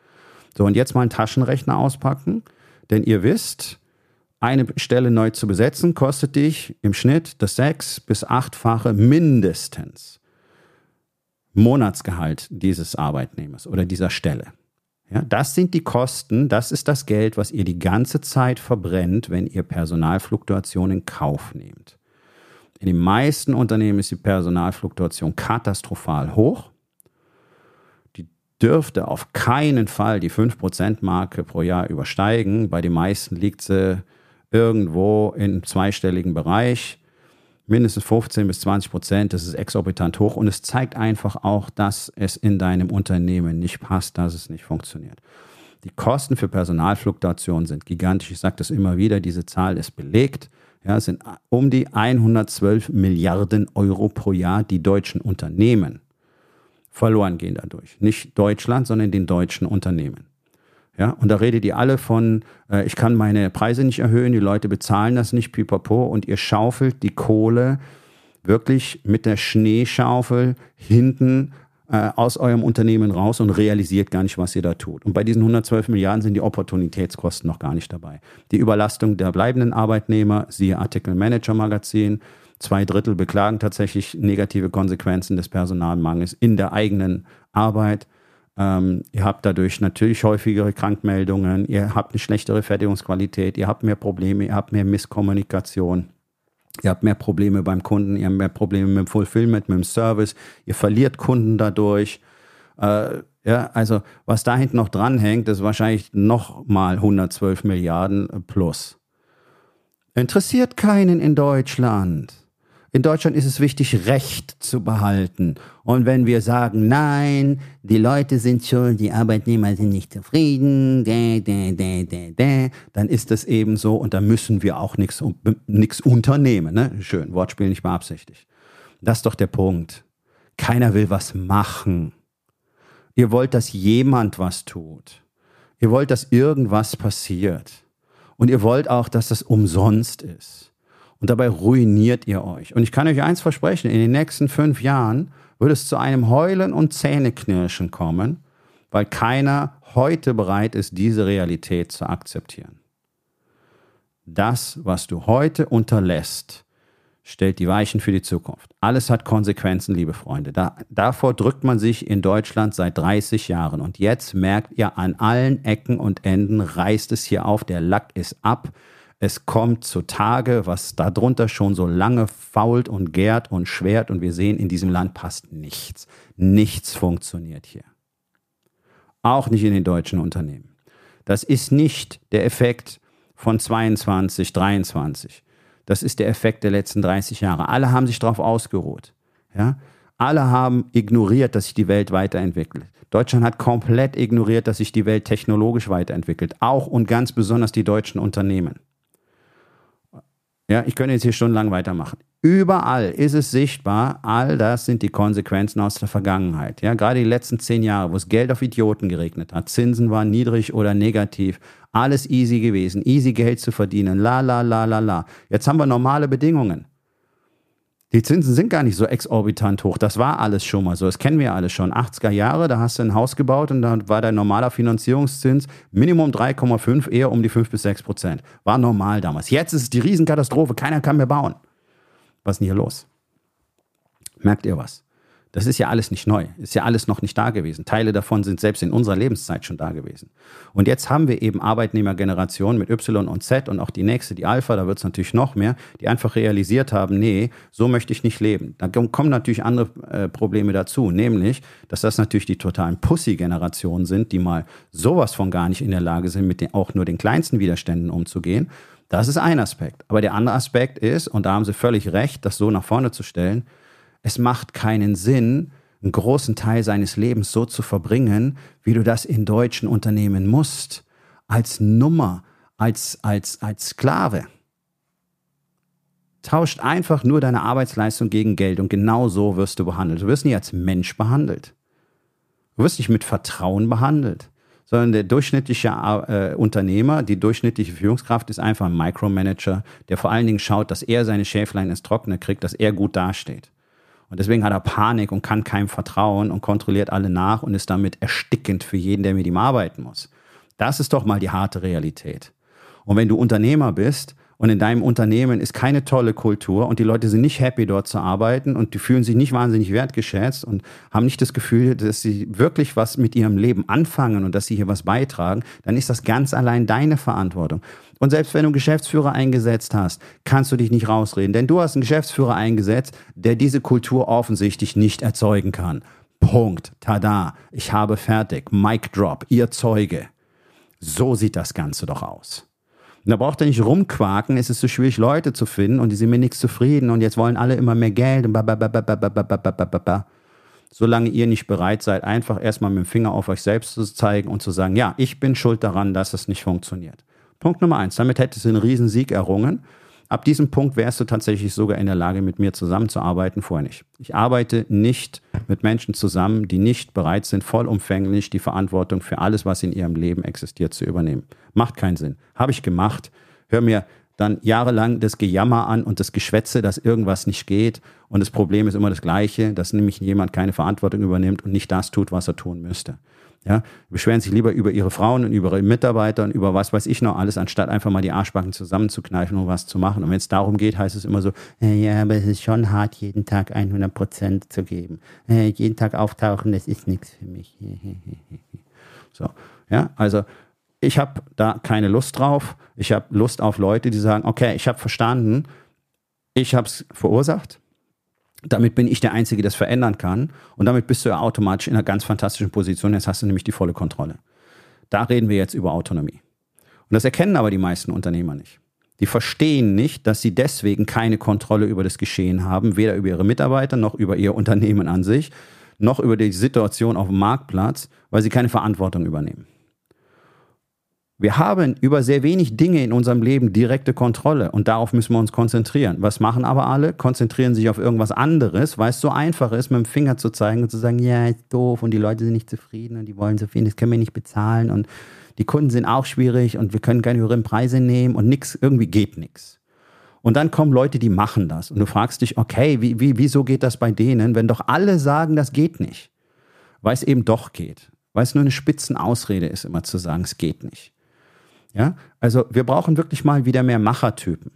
So, und jetzt mal einen Taschenrechner auspacken, denn ihr wisst, eine Stelle neu zu besetzen, kostet dich im Schnitt das sechs- bis achtfache mindestens Monatsgehalt dieses Arbeitnehmers oder dieser Stelle. Ja, das sind die Kosten, das ist das Geld, was ihr die ganze Zeit verbrennt, wenn ihr Personalfluktuation in Kauf nehmt. In den meisten Unternehmen ist die Personalfluktuation katastrophal hoch. Die dürfte auf keinen Fall die 5%-Marke pro Jahr übersteigen. Bei den meisten liegt sie irgendwo im zweistelligen Bereich. Mindestens 15 bis 20 Prozent, das ist exorbitant hoch und es zeigt einfach auch, dass es in deinem Unternehmen nicht passt, dass es nicht funktioniert. Die Kosten für Personalfluktuation sind gigantisch. Ich sage das immer wieder, diese Zahl ist belegt. Ja, es sind um die 112 Milliarden Euro pro Jahr, die deutschen Unternehmen verloren gehen dadurch. Nicht Deutschland, sondern den deutschen Unternehmen. Ja, und da redet ihr alle von, äh, ich kann meine Preise nicht erhöhen, die Leute bezahlen das nicht, pipapo, und ihr schaufelt die Kohle wirklich mit der Schneeschaufel hinten äh, aus eurem Unternehmen raus und realisiert gar nicht, was ihr da tut. Und bei diesen 112 Milliarden sind die Opportunitätskosten noch gar nicht dabei. Die Überlastung der bleibenden Arbeitnehmer, siehe Artikel Manager Magazin, zwei Drittel beklagen tatsächlich negative Konsequenzen des Personalmangels in der eigenen Arbeit. Ähm, ihr habt dadurch natürlich häufigere Krankmeldungen, ihr habt eine schlechtere Fertigungsqualität, ihr habt mehr Probleme, ihr habt mehr Misskommunikation. Ihr habt mehr Probleme beim Kunden, ihr habt mehr Probleme mit dem Fulfillment, mit dem Service, ihr verliert Kunden dadurch. Äh, ja, also was da hinten noch dranhängt, ist wahrscheinlich noch mal 112 Milliarden plus. Interessiert keinen in Deutschland. In Deutschland ist es wichtig, Recht zu behalten. Und wenn wir sagen, nein, die Leute sind schuld, die Arbeitnehmer sind nicht zufrieden, dä, dä, dä, dä, dä, dann ist das eben so und da müssen wir auch nichts unternehmen. Ne? Schön, Wortspiel nicht beabsichtigt. Das ist doch der Punkt. Keiner will was machen. Ihr wollt, dass jemand was tut. Ihr wollt, dass irgendwas passiert. Und ihr wollt auch, dass das umsonst ist. Und dabei ruiniert ihr euch. Und ich kann euch eins versprechen, in den nächsten fünf Jahren wird es zu einem Heulen und Zähneknirschen kommen, weil keiner heute bereit ist, diese Realität zu akzeptieren. Das, was du heute unterlässt, stellt die Weichen für die Zukunft. Alles hat Konsequenzen, liebe Freunde. Da, davor drückt man sich in Deutschland seit 30 Jahren. Und jetzt merkt ihr, an allen Ecken und Enden reißt es hier auf, der Lack ist ab. Es kommt zutage, was darunter schon so lange fault und gärt und schwert. Und wir sehen, in diesem Land passt nichts. Nichts funktioniert hier. Auch nicht in den deutschen Unternehmen. Das ist nicht der Effekt von 22, 23. Das ist der Effekt der letzten 30 Jahre. Alle haben sich darauf ausgeruht. Ja? Alle haben ignoriert, dass sich die Welt weiterentwickelt. Deutschland hat komplett ignoriert, dass sich die Welt technologisch weiterentwickelt. Auch und ganz besonders die deutschen Unternehmen. Ja, ich könnte jetzt hier stundenlang weitermachen. Überall ist es sichtbar, all das sind die Konsequenzen aus der Vergangenheit. Ja, gerade die letzten zehn Jahre, wo es Geld auf Idioten geregnet hat, Zinsen waren niedrig oder negativ, alles easy gewesen, easy Geld zu verdienen, la la la la la. Jetzt haben wir normale Bedingungen. Die Zinsen sind gar nicht so exorbitant hoch. Das war alles schon mal so. Das kennen wir alles schon. 80er Jahre, da hast du ein Haus gebaut und da war dein normaler Finanzierungszins Minimum 3,5, eher um die 5 bis 6 Prozent. War normal damals. Jetzt ist es die Riesenkatastrophe. Keiner kann mehr bauen. Was ist denn hier los? Merkt ihr was? Das ist ja alles nicht neu. Ist ja alles noch nicht da gewesen. Teile davon sind selbst in unserer Lebenszeit schon da gewesen. Und jetzt haben wir eben Arbeitnehmergenerationen mit Y und Z und auch die nächste, die Alpha, da wird es natürlich noch mehr, die einfach realisiert haben, nee, so möchte ich nicht leben. Da kommen natürlich andere äh, Probleme dazu, nämlich, dass das natürlich die totalen Pussy-Generationen sind, die mal sowas von gar nicht in der Lage sind, mit den, auch nur den kleinsten Widerständen umzugehen. Das ist ein Aspekt. Aber der andere Aspekt ist, und da haben Sie völlig recht, das so nach vorne zu stellen, es macht keinen Sinn, einen großen Teil seines Lebens so zu verbringen, wie du das in deutschen Unternehmen musst, als Nummer, als, als, als Sklave. Tauscht einfach nur deine Arbeitsleistung gegen Geld und genau so wirst du behandelt. Du wirst nicht als Mensch behandelt. Du wirst nicht mit Vertrauen behandelt, sondern der durchschnittliche äh, Unternehmer, die durchschnittliche Führungskraft ist einfach ein Micromanager, der vor allen Dingen schaut, dass er seine Schäflein ins Trockene kriegt, dass er gut dasteht. Und deswegen hat er Panik und kann keinem vertrauen und kontrolliert alle nach und ist damit erstickend für jeden, der mit ihm arbeiten muss. Das ist doch mal die harte Realität. Und wenn du Unternehmer bist und in deinem Unternehmen ist keine tolle Kultur und die Leute sind nicht happy dort zu arbeiten und die fühlen sich nicht wahnsinnig wertgeschätzt und haben nicht das Gefühl, dass sie wirklich was mit ihrem Leben anfangen und dass sie hier was beitragen, dann ist das ganz allein deine Verantwortung. Und selbst wenn du einen Geschäftsführer eingesetzt hast, kannst du dich nicht rausreden, denn du hast einen Geschäftsführer eingesetzt, der diese Kultur offensichtlich nicht erzeugen kann. Punkt. Tada. Ich habe fertig. Mic drop. Ihr Zeuge. So sieht das Ganze doch aus. Und da braucht ihr nicht rumquaken, es ist so schwierig, Leute zu finden und die sind mir nichts zufrieden und jetzt wollen alle immer mehr Geld und Solange ihr nicht bereit seid, einfach erstmal mit dem Finger auf euch selbst zu zeigen und zu sagen, ja, ich bin schuld daran, dass es nicht funktioniert. Punkt Nummer eins. Damit hättest du einen Riesensieg errungen. Ab diesem Punkt wärst du tatsächlich sogar in der Lage, mit mir zusammenzuarbeiten, vorher nicht. Ich arbeite nicht mit Menschen zusammen, die nicht bereit sind, vollumfänglich die Verantwortung für alles, was in ihrem Leben existiert, zu übernehmen. Macht keinen Sinn. Habe ich gemacht. Hör mir dann jahrelang das Gejammer an und das Geschwätze, dass irgendwas nicht geht. Und das Problem ist immer das gleiche, dass nämlich jemand keine Verantwortung übernimmt und nicht das tut, was er tun müsste. Ja, beschweren sich lieber über ihre Frauen und über ihre Mitarbeiter und über was weiß ich noch alles, anstatt einfach mal die Arschbacken zusammenzukneifen und was zu machen. Und wenn es darum geht, heißt es immer so, äh, ja, aber es ist schon hart, jeden Tag 100 Prozent zu geben. Äh, jeden Tag auftauchen, das ist nichts für mich. <laughs> so, ja, also ich habe da keine Lust drauf. Ich habe Lust auf Leute, die sagen, okay, ich habe verstanden, ich habe es verursacht, damit bin ich der Einzige, der das verändern kann. Und damit bist du ja automatisch in einer ganz fantastischen Position. Jetzt hast du nämlich die volle Kontrolle. Da reden wir jetzt über Autonomie. Und das erkennen aber die meisten Unternehmer nicht. Die verstehen nicht, dass sie deswegen keine Kontrolle über das Geschehen haben, weder über ihre Mitarbeiter noch über ihr Unternehmen an sich, noch über die Situation auf dem Marktplatz, weil sie keine Verantwortung übernehmen. Wir haben über sehr wenig Dinge in unserem Leben direkte Kontrolle und darauf müssen wir uns konzentrieren. Was machen aber alle? Konzentrieren sich auf irgendwas anderes, weil es so einfach ist, mit dem Finger zu zeigen und zu sagen, ja, ist doof und die Leute sind nicht zufrieden und die wollen so viel, das können wir nicht bezahlen und die Kunden sind auch schwierig und wir können keine höheren Preise nehmen und nichts, irgendwie geht nichts. Und dann kommen Leute, die machen das und du fragst dich, okay, wie, wie, wieso geht das bei denen, wenn doch alle sagen, das geht nicht? Weil es eben doch geht. Weil es nur eine Spitzenausrede ist, immer zu sagen, es geht nicht. Ja, also wir brauchen wirklich mal wieder mehr Machertypen.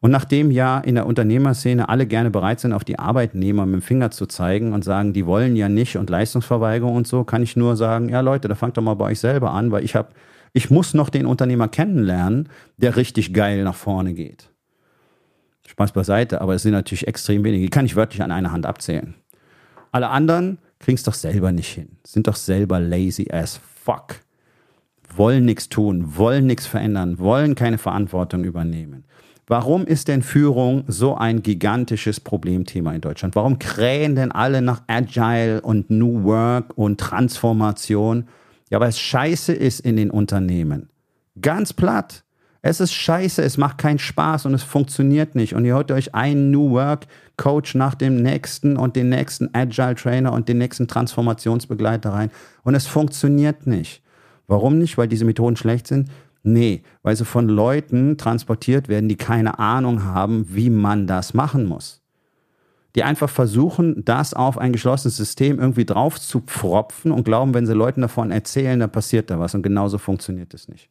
Und nachdem ja in der Unternehmerszene alle gerne bereit sind, auf die Arbeitnehmer mit dem Finger zu zeigen und sagen, die wollen ja nicht und Leistungsverweigerung und so, kann ich nur sagen, ja Leute, da fangt doch mal bei euch selber an, weil ich habe, ich muss noch den Unternehmer kennenlernen, der richtig geil nach vorne geht. Spaß beiseite, aber es sind natürlich extrem wenige. Die kann ich wörtlich an einer Hand abzählen. Alle anderen kriegen es doch selber nicht hin, sind doch selber lazy as fuck wollen nichts tun, wollen nichts verändern, wollen keine Verantwortung übernehmen. Warum ist denn Führung so ein gigantisches Problemthema in Deutschland? Warum krähen denn alle nach Agile und New Work und Transformation? Ja, weil es scheiße ist in den Unternehmen. Ganz platt. Es ist scheiße, es macht keinen Spaß und es funktioniert nicht. Und ihr hört euch einen New Work Coach nach dem nächsten und den nächsten Agile Trainer und den nächsten Transformationsbegleiter rein. Und es funktioniert nicht. Warum nicht? Weil diese Methoden schlecht sind? Nee, weil sie von Leuten transportiert werden, die keine Ahnung haben, wie man das machen muss. Die einfach versuchen, das auf ein geschlossenes System irgendwie drauf zu pfropfen und glauben, wenn sie Leuten davon erzählen, dann passiert da was. Und genauso funktioniert es nicht.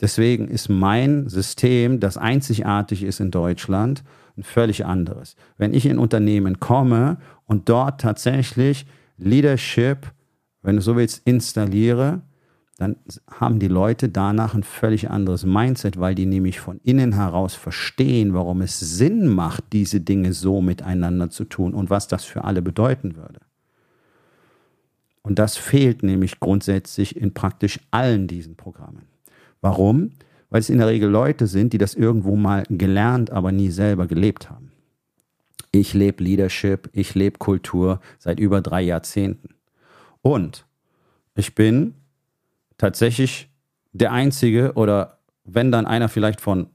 Deswegen ist mein System, das einzigartig ist in Deutschland, ein völlig anderes. Wenn ich in Unternehmen komme und dort tatsächlich Leadership, wenn du so willst, installiere, dann haben die Leute danach ein völlig anderes Mindset, weil die nämlich von innen heraus verstehen, warum es Sinn macht, diese Dinge so miteinander zu tun und was das für alle bedeuten würde. Und das fehlt nämlich grundsätzlich in praktisch allen diesen Programmen. Warum? Weil es in der Regel Leute sind, die das irgendwo mal gelernt, aber nie selber gelebt haben. Ich lebe Leadership, ich lebe Kultur seit über drei Jahrzehnten. Und ich bin tatsächlich der einzige oder wenn dann einer vielleicht von,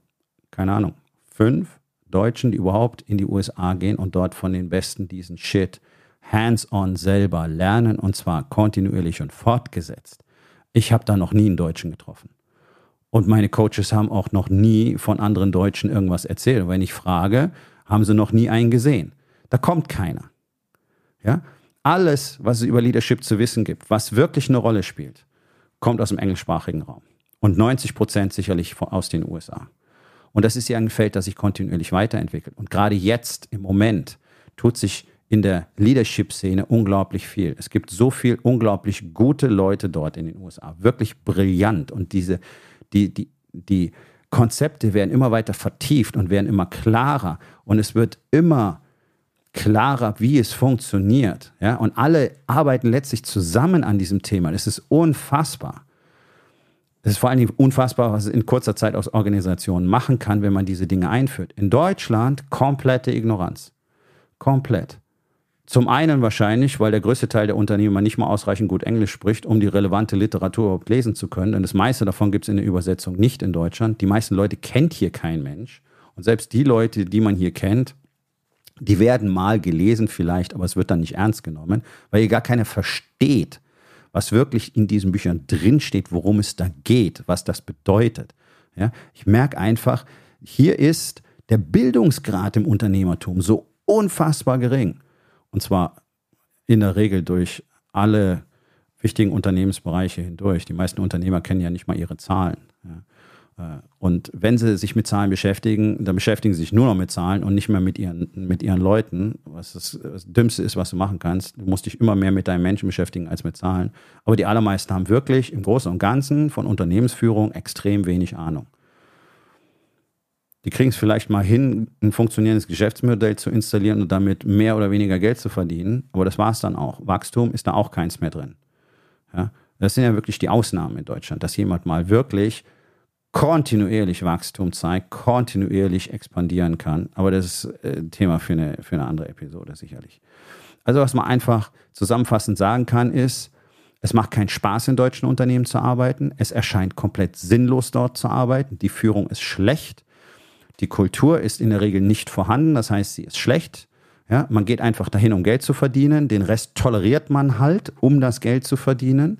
keine Ahnung, fünf Deutschen, die überhaupt in die USA gehen und dort von den Besten diesen Shit hands-on selber lernen und zwar kontinuierlich und fortgesetzt. Ich habe da noch nie einen Deutschen getroffen. Und meine Coaches haben auch noch nie von anderen Deutschen irgendwas erzählt. Und wenn ich frage, haben sie noch nie einen gesehen. Da kommt keiner. Ja? Alles, was es über Leadership zu wissen gibt, was wirklich eine Rolle spielt, kommt aus dem englischsprachigen Raum. Und 90 Prozent sicherlich aus den USA. Und das ist ja ein Feld, das sich kontinuierlich weiterentwickelt. Und gerade jetzt, im Moment, tut sich in der Leadership-Szene unglaublich viel. Es gibt so viel unglaublich gute Leute dort in den USA. Wirklich brillant. Und diese, die, die, die Konzepte werden immer weiter vertieft und werden immer klarer. Und es wird immer klarer, wie es funktioniert. Ja? Und alle arbeiten letztlich zusammen an diesem Thema. Das ist unfassbar. Es ist vor allen Dingen unfassbar, was es in kurzer Zeit aus Organisationen machen kann, wenn man diese Dinge einführt. In Deutschland komplette Ignoranz. Komplett. Zum einen wahrscheinlich, weil der größte Teil der Unternehmer nicht mal ausreichend gut Englisch spricht, um die relevante Literatur überhaupt lesen zu können. Denn das meiste davon gibt es in der Übersetzung nicht in Deutschland. Die meisten Leute kennt hier kein Mensch. Und selbst die Leute, die man hier kennt, die werden mal gelesen vielleicht, aber es wird dann nicht ernst genommen, weil hier gar keiner versteht, was wirklich in diesen Büchern drinsteht, worum es da geht, was das bedeutet. Ja, ich merke einfach, hier ist der Bildungsgrad im Unternehmertum so unfassbar gering. Und zwar in der Regel durch alle wichtigen Unternehmensbereiche hindurch. Die meisten Unternehmer kennen ja nicht mal ihre Zahlen. Ja. Äh, und wenn sie sich mit Zahlen beschäftigen, dann beschäftigen sie sich nur noch mit Zahlen und nicht mehr mit ihren, mit ihren Leuten, was das, das Dümmste ist, was du machen kannst. Du musst dich immer mehr mit deinen Menschen beschäftigen als mit Zahlen. Aber die allermeisten haben wirklich im Großen und Ganzen von Unternehmensführung extrem wenig Ahnung. Die kriegen es vielleicht mal hin, ein funktionierendes Geschäftsmodell zu installieren und damit mehr oder weniger Geld zu verdienen. Aber das war es dann auch. Wachstum ist da auch keins mehr drin. Ja? Das sind ja wirklich die Ausnahmen in Deutschland, dass jemand mal wirklich kontinuierlich Wachstum zeigt, kontinuierlich expandieren kann. Aber das ist ein äh, Thema für eine, für eine andere Episode sicherlich. Also was man einfach zusammenfassend sagen kann, ist, Es macht keinen Spaß, in deutschen Unternehmen zu arbeiten. Es erscheint komplett sinnlos, dort zu arbeiten. Die Führung ist schlecht. Die Kultur ist in der Regel nicht vorhanden. Das heißt, sie ist schlecht. Ja, man geht einfach dahin, um Geld zu verdienen. Den Rest toleriert man halt, um das Geld zu verdienen.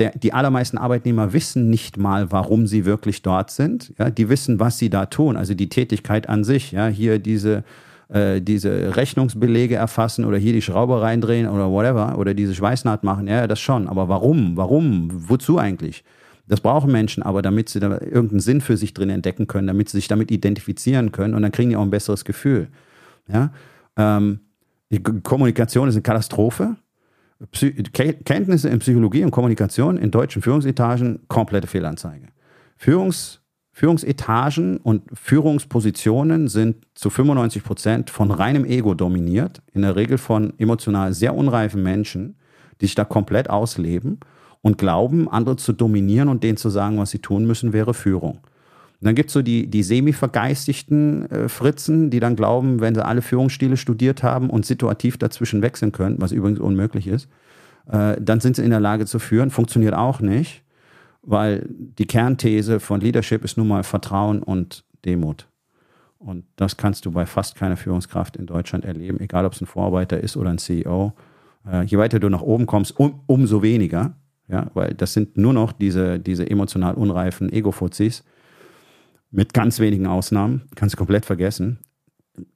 Der, die allermeisten Arbeitnehmer wissen nicht mal, warum sie wirklich dort sind. Ja, die wissen, was sie da tun. Also die Tätigkeit an sich. Ja, hier diese, äh, diese Rechnungsbelege erfassen oder hier die Schraube reindrehen oder whatever oder diese Schweißnaht machen. Ja, das schon. Aber warum? Warum? Wozu eigentlich? Das brauchen Menschen aber, damit sie da irgendeinen Sinn für sich drin entdecken können, damit sie sich damit identifizieren können und dann kriegen die auch ein besseres Gefühl. Ja? Ähm, die Kommunikation ist eine Katastrophe. Psy Kenntnisse in Psychologie und Kommunikation in deutschen Führungsetagen, komplette Fehlanzeige. Führungs Führungsetagen und Führungspositionen sind zu 95 Prozent von reinem Ego dominiert, in der Regel von emotional sehr unreifen Menschen, die sich da komplett ausleben und glauben, andere zu dominieren und denen zu sagen, was sie tun müssen, wäre Führung. Und dann gibt es so die, die semi-vergeistigten äh, Fritzen, die dann glauben, wenn sie alle Führungsstile studiert haben und situativ dazwischen wechseln können, was übrigens unmöglich ist, äh, dann sind sie in der Lage zu führen. Funktioniert auch nicht, weil die Kernthese von Leadership ist nun mal Vertrauen und Demut. Und das kannst du bei fast keiner Führungskraft in Deutschland erleben, egal ob es ein Vorarbeiter ist oder ein CEO. Äh, je weiter du nach oben kommst, um, umso weniger. Ja, weil das sind nur noch diese, diese emotional unreifen Ego-Fuzis, mit ganz wenigen Ausnahmen, kannst du komplett vergessen.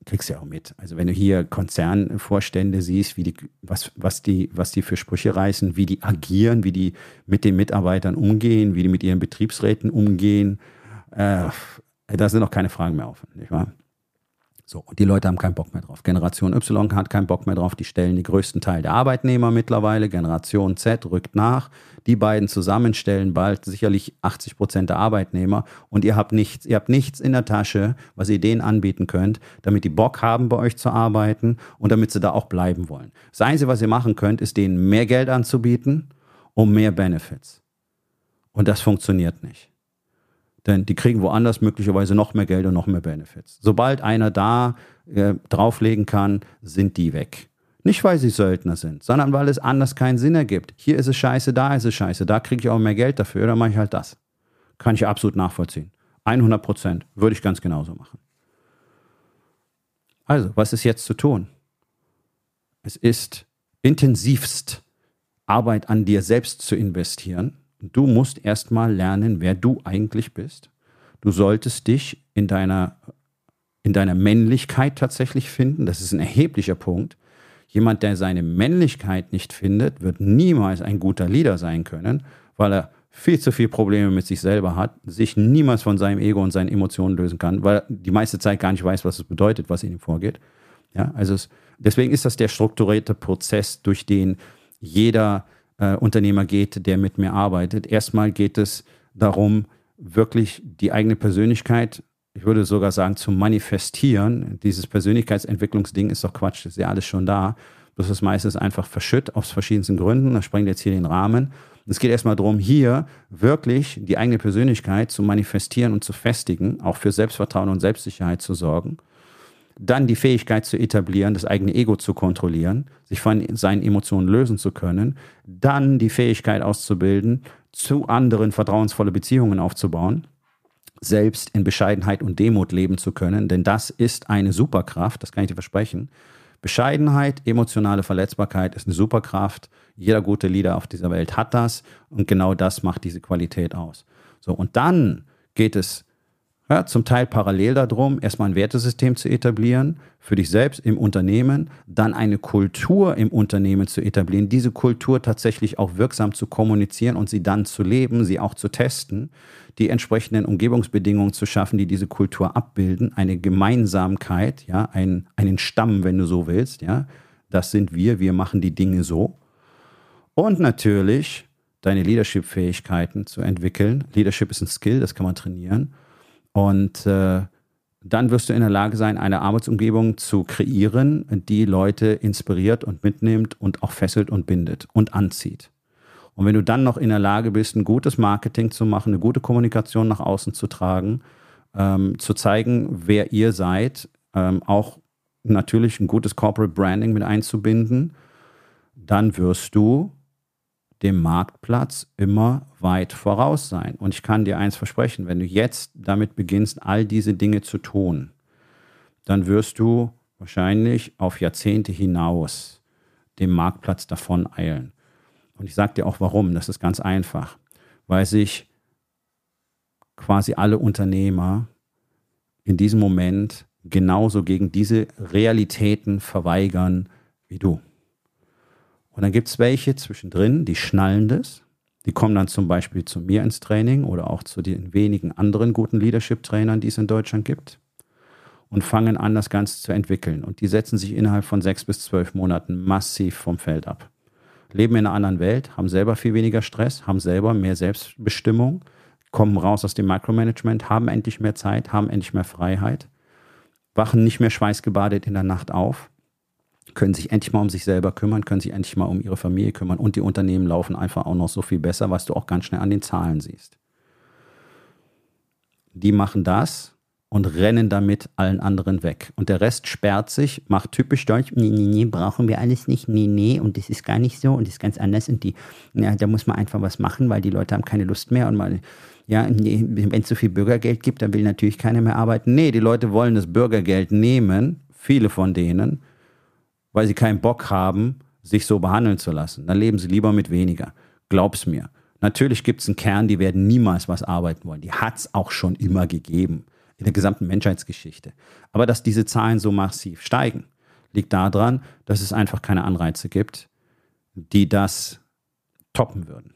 Kriegst du ja auch mit. Also wenn du hier Konzernvorstände siehst, wie die, was, was die, was die für Sprüche reißen, wie die agieren, wie die mit den Mitarbeitern umgehen, wie die mit ihren Betriebsräten umgehen, äh, da sind noch keine Fragen mehr offen, nicht wahr? So, und die Leute haben keinen Bock mehr drauf. Generation Y hat keinen Bock mehr drauf. Die stellen den größten Teil der Arbeitnehmer mittlerweile. Generation Z rückt nach. Die beiden zusammen stellen bald sicherlich 80 Prozent der Arbeitnehmer. Und ihr habt nichts. Ihr habt nichts in der Tasche, was ihr denen anbieten könnt, damit die Bock haben, bei euch zu arbeiten und damit sie da auch bleiben wollen. Das Einzige, was ihr machen könnt, ist denen mehr Geld anzubieten, um mehr Benefits. Und das funktioniert nicht. Denn die kriegen woanders möglicherweise noch mehr Geld und noch mehr Benefits. Sobald einer da äh, drauflegen kann, sind die weg. Nicht, weil sie Söldner sind, sondern weil es anders keinen Sinn ergibt. Hier ist es scheiße, da ist es scheiße, da kriege ich auch mehr Geld dafür, dann mache ich halt das. Kann ich absolut nachvollziehen. 100 Prozent würde ich ganz genauso machen. Also, was ist jetzt zu tun? Es ist intensivst Arbeit an dir selbst zu investieren, Du musst erstmal lernen, wer du eigentlich bist. Du solltest dich in deiner, in deiner Männlichkeit tatsächlich finden. Das ist ein erheblicher Punkt. Jemand, der seine Männlichkeit nicht findet, wird niemals ein guter Leader sein können, weil er viel zu viele Probleme mit sich selber hat, sich niemals von seinem Ego und seinen Emotionen lösen kann, weil er die meiste Zeit gar nicht weiß, was es bedeutet, was in ihm vorgeht. Ja, also es, deswegen ist das der strukturierte Prozess, durch den jeder äh, Unternehmer geht, der mit mir arbeitet. Erstmal geht es darum, wirklich die eigene Persönlichkeit, ich würde sogar sagen, zu manifestieren. Dieses Persönlichkeitsentwicklungsding ist doch Quatsch, ist ja alles schon da. Das ist meistens einfach verschütt aus verschiedensten Gründen. Das sprengt jetzt hier den Rahmen. Es geht erstmal darum, hier wirklich die eigene Persönlichkeit zu manifestieren und zu festigen, auch für Selbstvertrauen und Selbstsicherheit zu sorgen dann die Fähigkeit zu etablieren, das eigene Ego zu kontrollieren, sich von seinen Emotionen lösen zu können, dann die Fähigkeit auszubilden, zu anderen vertrauensvolle Beziehungen aufzubauen, selbst in Bescheidenheit und Demut leben zu können, denn das ist eine Superkraft, das kann ich dir versprechen. Bescheidenheit, emotionale Verletzbarkeit ist eine Superkraft. Jeder gute Leader auf dieser Welt hat das und genau das macht diese Qualität aus. So, und dann geht es ja, zum Teil parallel darum, erstmal ein Wertesystem zu etablieren, für dich selbst im Unternehmen, dann eine Kultur im Unternehmen zu etablieren, diese Kultur tatsächlich auch wirksam zu kommunizieren und sie dann zu leben, sie auch zu testen, die entsprechenden Umgebungsbedingungen zu schaffen, die diese Kultur abbilden, eine Gemeinsamkeit, ja, ein, einen Stamm, wenn du so willst, ja, das sind wir, wir machen die Dinge so. Und natürlich deine Leadership-Fähigkeiten zu entwickeln. Leadership ist ein Skill, das kann man trainieren und äh, dann wirst du in der Lage sein, eine Arbeitsumgebung zu kreieren, die Leute inspiriert und mitnimmt und auch fesselt und bindet und anzieht. Und wenn du dann noch in der Lage bist, ein gutes Marketing zu machen, eine gute Kommunikation nach außen zu tragen, ähm, zu zeigen, wer ihr seid, ähm, auch natürlich ein gutes Corporate Branding mit einzubinden, dann wirst du dem Marktplatz immer weit voraus sein. Und ich kann dir eins versprechen, wenn du jetzt damit beginnst, all diese Dinge zu tun, dann wirst du wahrscheinlich auf Jahrzehnte hinaus dem Marktplatz davon eilen. Und ich sage dir auch warum. Das ist ganz einfach, weil sich quasi alle Unternehmer in diesem Moment genauso gegen diese Realitäten verweigern wie du. Und dann gibt es welche zwischendrin, die schnallen das. Die kommen dann zum Beispiel zu mir ins Training oder auch zu den wenigen anderen guten Leadership-Trainern, die es in Deutschland gibt und fangen an, das Ganze zu entwickeln. Und die setzen sich innerhalb von sechs bis zwölf Monaten massiv vom Feld ab. Leben in einer anderen Welt, haben selber viel weniger Stress, haben selber mehr Selbstbestimmung, kommen raus aus dem Micromanagement, haben endlich mehr Zeit, haben endlich mehr Freiheit, wachen nicht mehr schweißgebadet in der Nacht auf können sich endlich mal um sich selber kümmern, können sich endlich mal um ihre Familie kümmern und die Unternehmen laufen einfach auch noch so viel besser, was du auch ganz schnell an den Zahlen siehst. Die machen das und rennen damit allen anderen weg. Und der Rest sperrt sich, macht typisch deutsch, nee, nee, nee, brauchen wir alles nicht, nee, nee, und das ist gar nicht so und das ist ganz anders und die, ja, da muss man einfach was machen, weil die Leute haben keine Lust mehr und mal, ja, nee, wenn es so viel Bürgergeld gibt, dann will natürlich keiner mehr arbeiten. Nee, die Leute wollen das Bürgergeld nehmen, viele von denen, weil sie keinen Bock haben, sich so behandeln zu lassen. Dann leben sie lieber mit weniger. Glaub's mir. Natürlich gibt es einen Kern, die werden niemals was arbeiten wollen. Die hat es auch schon immer gegeben in der gesamten Menschheitsgeschichte. Aber dass diese Zahlen so massiv steigen, liegt daran, dass es einfach keine Anreize gibt, die das toppen würden.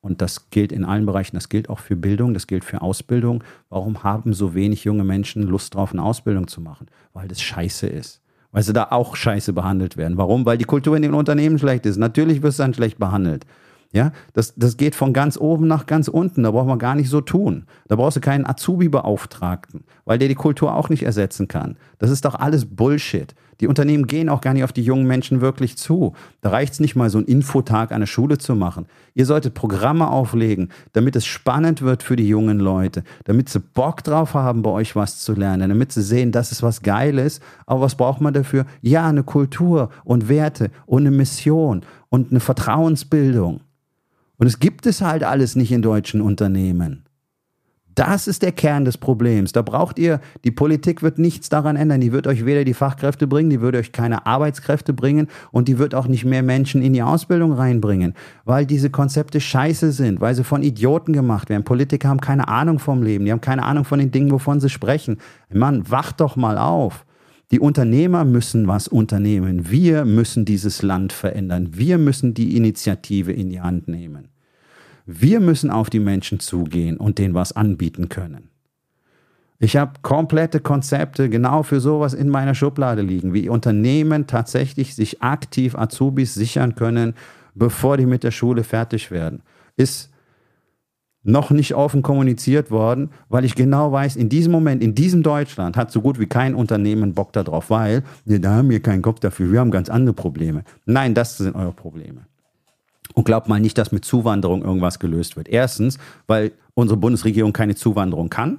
Und das gilt in allen Bereichen. Das gilt auch für Bildung, das gilt für Ausbildung. Warum haben so wenig junge Menschen Lust drauf, eine Ausbildung zu machen? Weil das scheiße ist weil sie da auch scheiße behandelt werden. Warum? Weil die Kultur in den Unternehmen schlecht ist. Natürlich wirst du dann schlecht behandelt. Ja, das, das geht von ganz oben nach ganz unten. Da braucht man gar nicht so tun. Da brauchst du keinen Azubi-Beauftragten, weil der die Kultur auch nicht ersetzen kann. Das ist doch alles Bullshit. Die Unternehmen gehen auch gar nicht auf die jungen Menschen wirklich zu. Da reicht es nicht mal, so einen Infotag an der Schule zu machen. Ihr solltet Programme auflegen, damit es spannend wird für die jungen Leute, damit sie Bock drauf haben, bei euch was zu lernen, damit sie sehen, das ist was Geiles. Aber was braucht man dafür? Ja, eine Kultur und Werte und eine Mission und eine Vertrauensbildung. Und es gibt es halt alles nicht in deutschen Unternehmen. Das ist der Kern des Problems. Da braucht ihr, die Politik wird nichts daran ändern. Die wird euch weder die Fachkräfte bringen, die wird euch keine Arbeitskräfte bringen und die wird auch nicht mehr Menschen in die Ausbildung reinbringen, weil diese Konzepte scheiße sind, weil sie von Idioten gemacht werden. Politiker haben keine Ahnung vom Leben, die haben keine Ahnung von den Dingen, wovon sie sprechen. Mann, wacht doch mal auf. Die Unternehmer müssen was unternehmen. Wir müssen dieses Land verändern. Wir müssen die Initiative in die Hand nehmen. Wir müssen auf die Menschen zugehen und denen was anbieten können. Ich habe komplette Konzepte genau für sowas in meiner Schublade liegen, wie Unternehmen tatsächlich sich aktiv Azubis sichern können, bevor die mit der Schule fertig werden. Ist noch nicht offen kommuniziert worden, weil ich genau weiß, in diesem Moment, in diesem Deutschland hat so gut wie kein Unternehmen Bock darauf, weil wir da haben wir keinen Kopf dafür, wir haben ganz andere Probleme. Nein, das sind eure Probleme. Und glaubt mal nicht, dass mit Zuwanderung irgendwas gelöst wird. Erstens, weil unsere Bundesregierung keine Zuwanderung kann.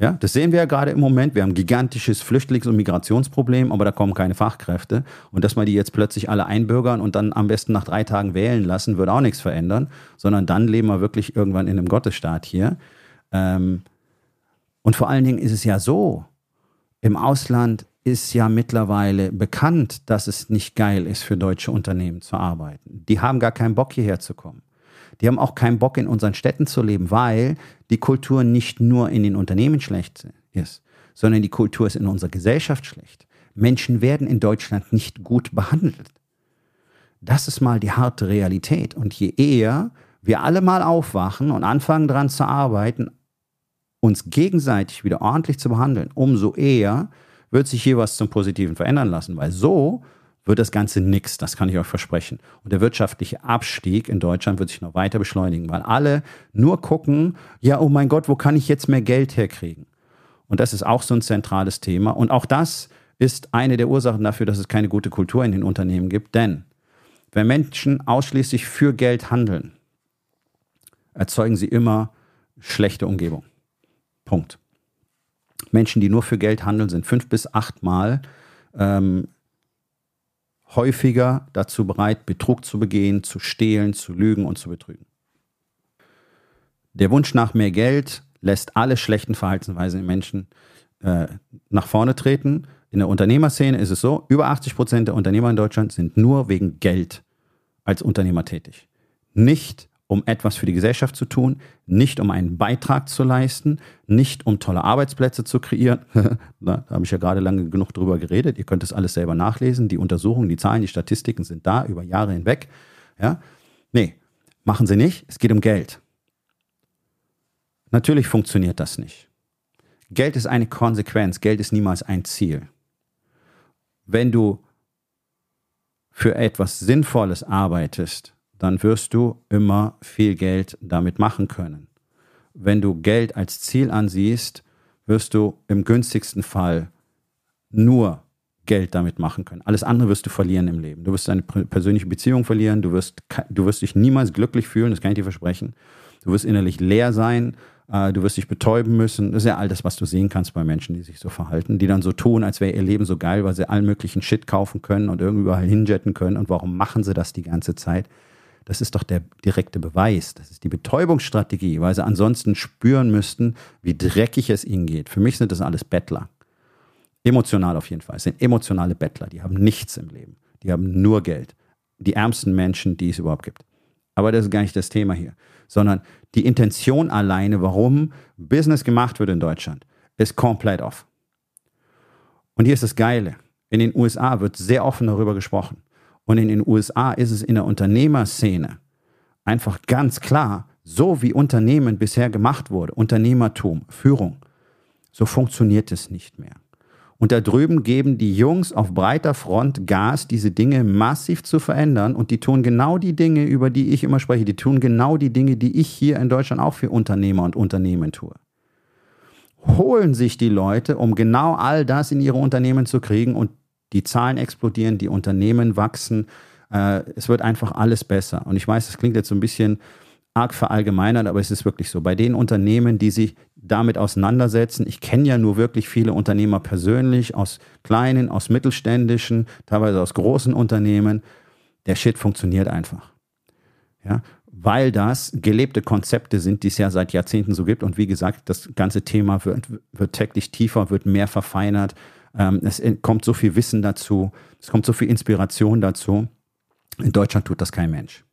Ja, das sehen wir ja gerade im Moment. Wir haben ein gigantisches Flüchtlings- und Migrationsproblem, aber da kommen keine Fachkräfte. Und dass man die jetzt plötzlich alle einbürgern und dann am besten nach drei Tagen wählen lassen, würde auch nichts verändern, sondern dann leben wir wirklich irgendwann in einem Gottesstaat hier. Ähm, und vor allen Dingen ist es ja so, im Ausland ist ja mittlerweile bekannt, dass es nicht geil ist, für deutsche Unternehmen zu arbeiten. Die haben gar keinen Bock, hierher zu kommen. Die haben auch keinen Bock, in unseren Städten zu leben, weil die Kultur nicht nur in den Unternehmen schlecht ist, sondern die Kultur ist in unserer Gesellschaft schlecht. Menschen werden in Deutschland nicht gut behandelt. Das ist mal die harte Realität. Und je eher wir alle mal aufwachen und anfangen daran zu arbeiten, uns gegenseitig wieder ordentlich zu behandeln, umso eher wird sich hier was zum Positiven verändern lassen, weil so wird das Ganze nichts, das kann ich euch versprechen. Und der wirtschaftliche Abstieg in Deutschland wird sich noch weiter beschleunigen, weil alle nur gucken, ja, oh mein Gott, wo kann ich jetzt mehr Geld herkriegen? Und das ist auch so ein zentrales Thema. Und auch das ist eine der Ursachen dafür, dass es keine gute Kultur in den Unternehmen gibt. Denn wenn Menschen ausschließlich für Geld handeln, erzeugen sie immer schlechte Umgebung. Punkt. Menschen, die nur für Geld handeln, sind fünf bis achtmal ähm, häufiger dazu bereit, Betrug zu begehen, zu stehlen, zu lügen und zu betrügen. Der Wunsch nach mehr Geld lässt alle schlechten Verhaltensweisen im Menschen äh, nach vorne treten. In der Unternehmerszene ist es so, über 80 Prozent der Unternehmer in Deutschland sind nur wegen Geld als Unternehmer tätig. Nicht um etwas für die Gesellschaft zu tun, nicht um einen Beitrag zu leisten, nicht um tolle Arbeitsplätze zu kreieren. <laughs> da habe ich ja gerade lange genug drüber geredet. Ihr könnt es alles selber nachlesen. Die Untersuchungen, die Zahlen, die Statistiken sind da über Jahre hinweg. Ja? Nee, machen sie nicht. Es geht um Geld. Natürlich funktioniert das nicht. Geld ist eine Konsequenz. Geld ist niemals ein Ziel. Wenn du für etwas Sinnvolles arbeitest, dann wirst du immer viel Geld damit machen können. Wenn du Geld als Ziel ansiehst, wirst du im günstigsten Fall nur Geld damit machen können. Alles andere wirst du verlieren im Leben. Du wirst deine persönliche Beziehung verlieren, du wirst, du wirst dich niemals glücklich fühlen, das kann ich dir versprechen. Du wirst innerlich leer sein, äh, du wirst dich betäuben müssen. Das ist ja all das, was du sehen kannst bei Menschen, die sich so verhalten, die dann so tun, als wäre ihr Leben so geil, weil sie allen möglichen Shit kaufen können und irgendwann hinjetten können. Und warum machen sie das die ganze Zeit? Das ist doch der direkte Beweis. Das ist die Betäubungsstrategie, weil sie ansonsten spüren müssten, wie dreckig es ihnen geht. Für mich sind das alles Bettler. Emotional auf jeden Fall. Es sind emotionale Bettler. Die haben nichts im Leben. Die haben nur Geld. Die ärmsten Menschen, die es überhaupt gibt. Aber das ist gar nicht das Thema hier. Sondern die Intention alleine, warum Business gemacht wird in Deutschland, ist komplett off. Und hier ist das Geile. In den USA wird sehr offen darüber gesprochen. Und in den USA ist es in der Unternehmerszene einfach ganz klar, so wie Unternehmen bisher gemacht wurde, Unternehmertum, Führung, so funktioniert es nicht mehr. Und da drüben geben die Jungs auf breiter Front Gas, diese Dinge massiv zu verändern. Und die tun genau die Dinge, über die ich immer spreche. Die tun genau die Dinge, die ich hier in Deutschland auch für Unternehmer und Unternehmen tue. Holen sich die Leute, um genau all das in ihre Unternehmen zu kriegen und die Zahlen explodieren, die Unternehmen wachsen. Äh, es wird einfach alles besser. Und ich weiß, das klingt jetzt so ein bisschen arg verallgemeinert, aber es ist wirklich so. Bei den Unternehmen, die sich damit auseinandersetzen, ich kenne ja nur wirklich viele Unternehmer persönlich, aus kleinen, aus mittelständischen, teilweise aus großen Unternehmen, der Shit funktioniert einfach. Ja, weil das gelebte Konzepte sind, die es ja seit Jahrzehnten so gibt. Und wie gesagt, das ganze Thema wird, wird täglich tiefer, wird mehr verfeinert. Ähm, es kommt so viel Wissen dazu, es kommt so viel Inspiration dazu. In Deutschland tut das kein Mensch.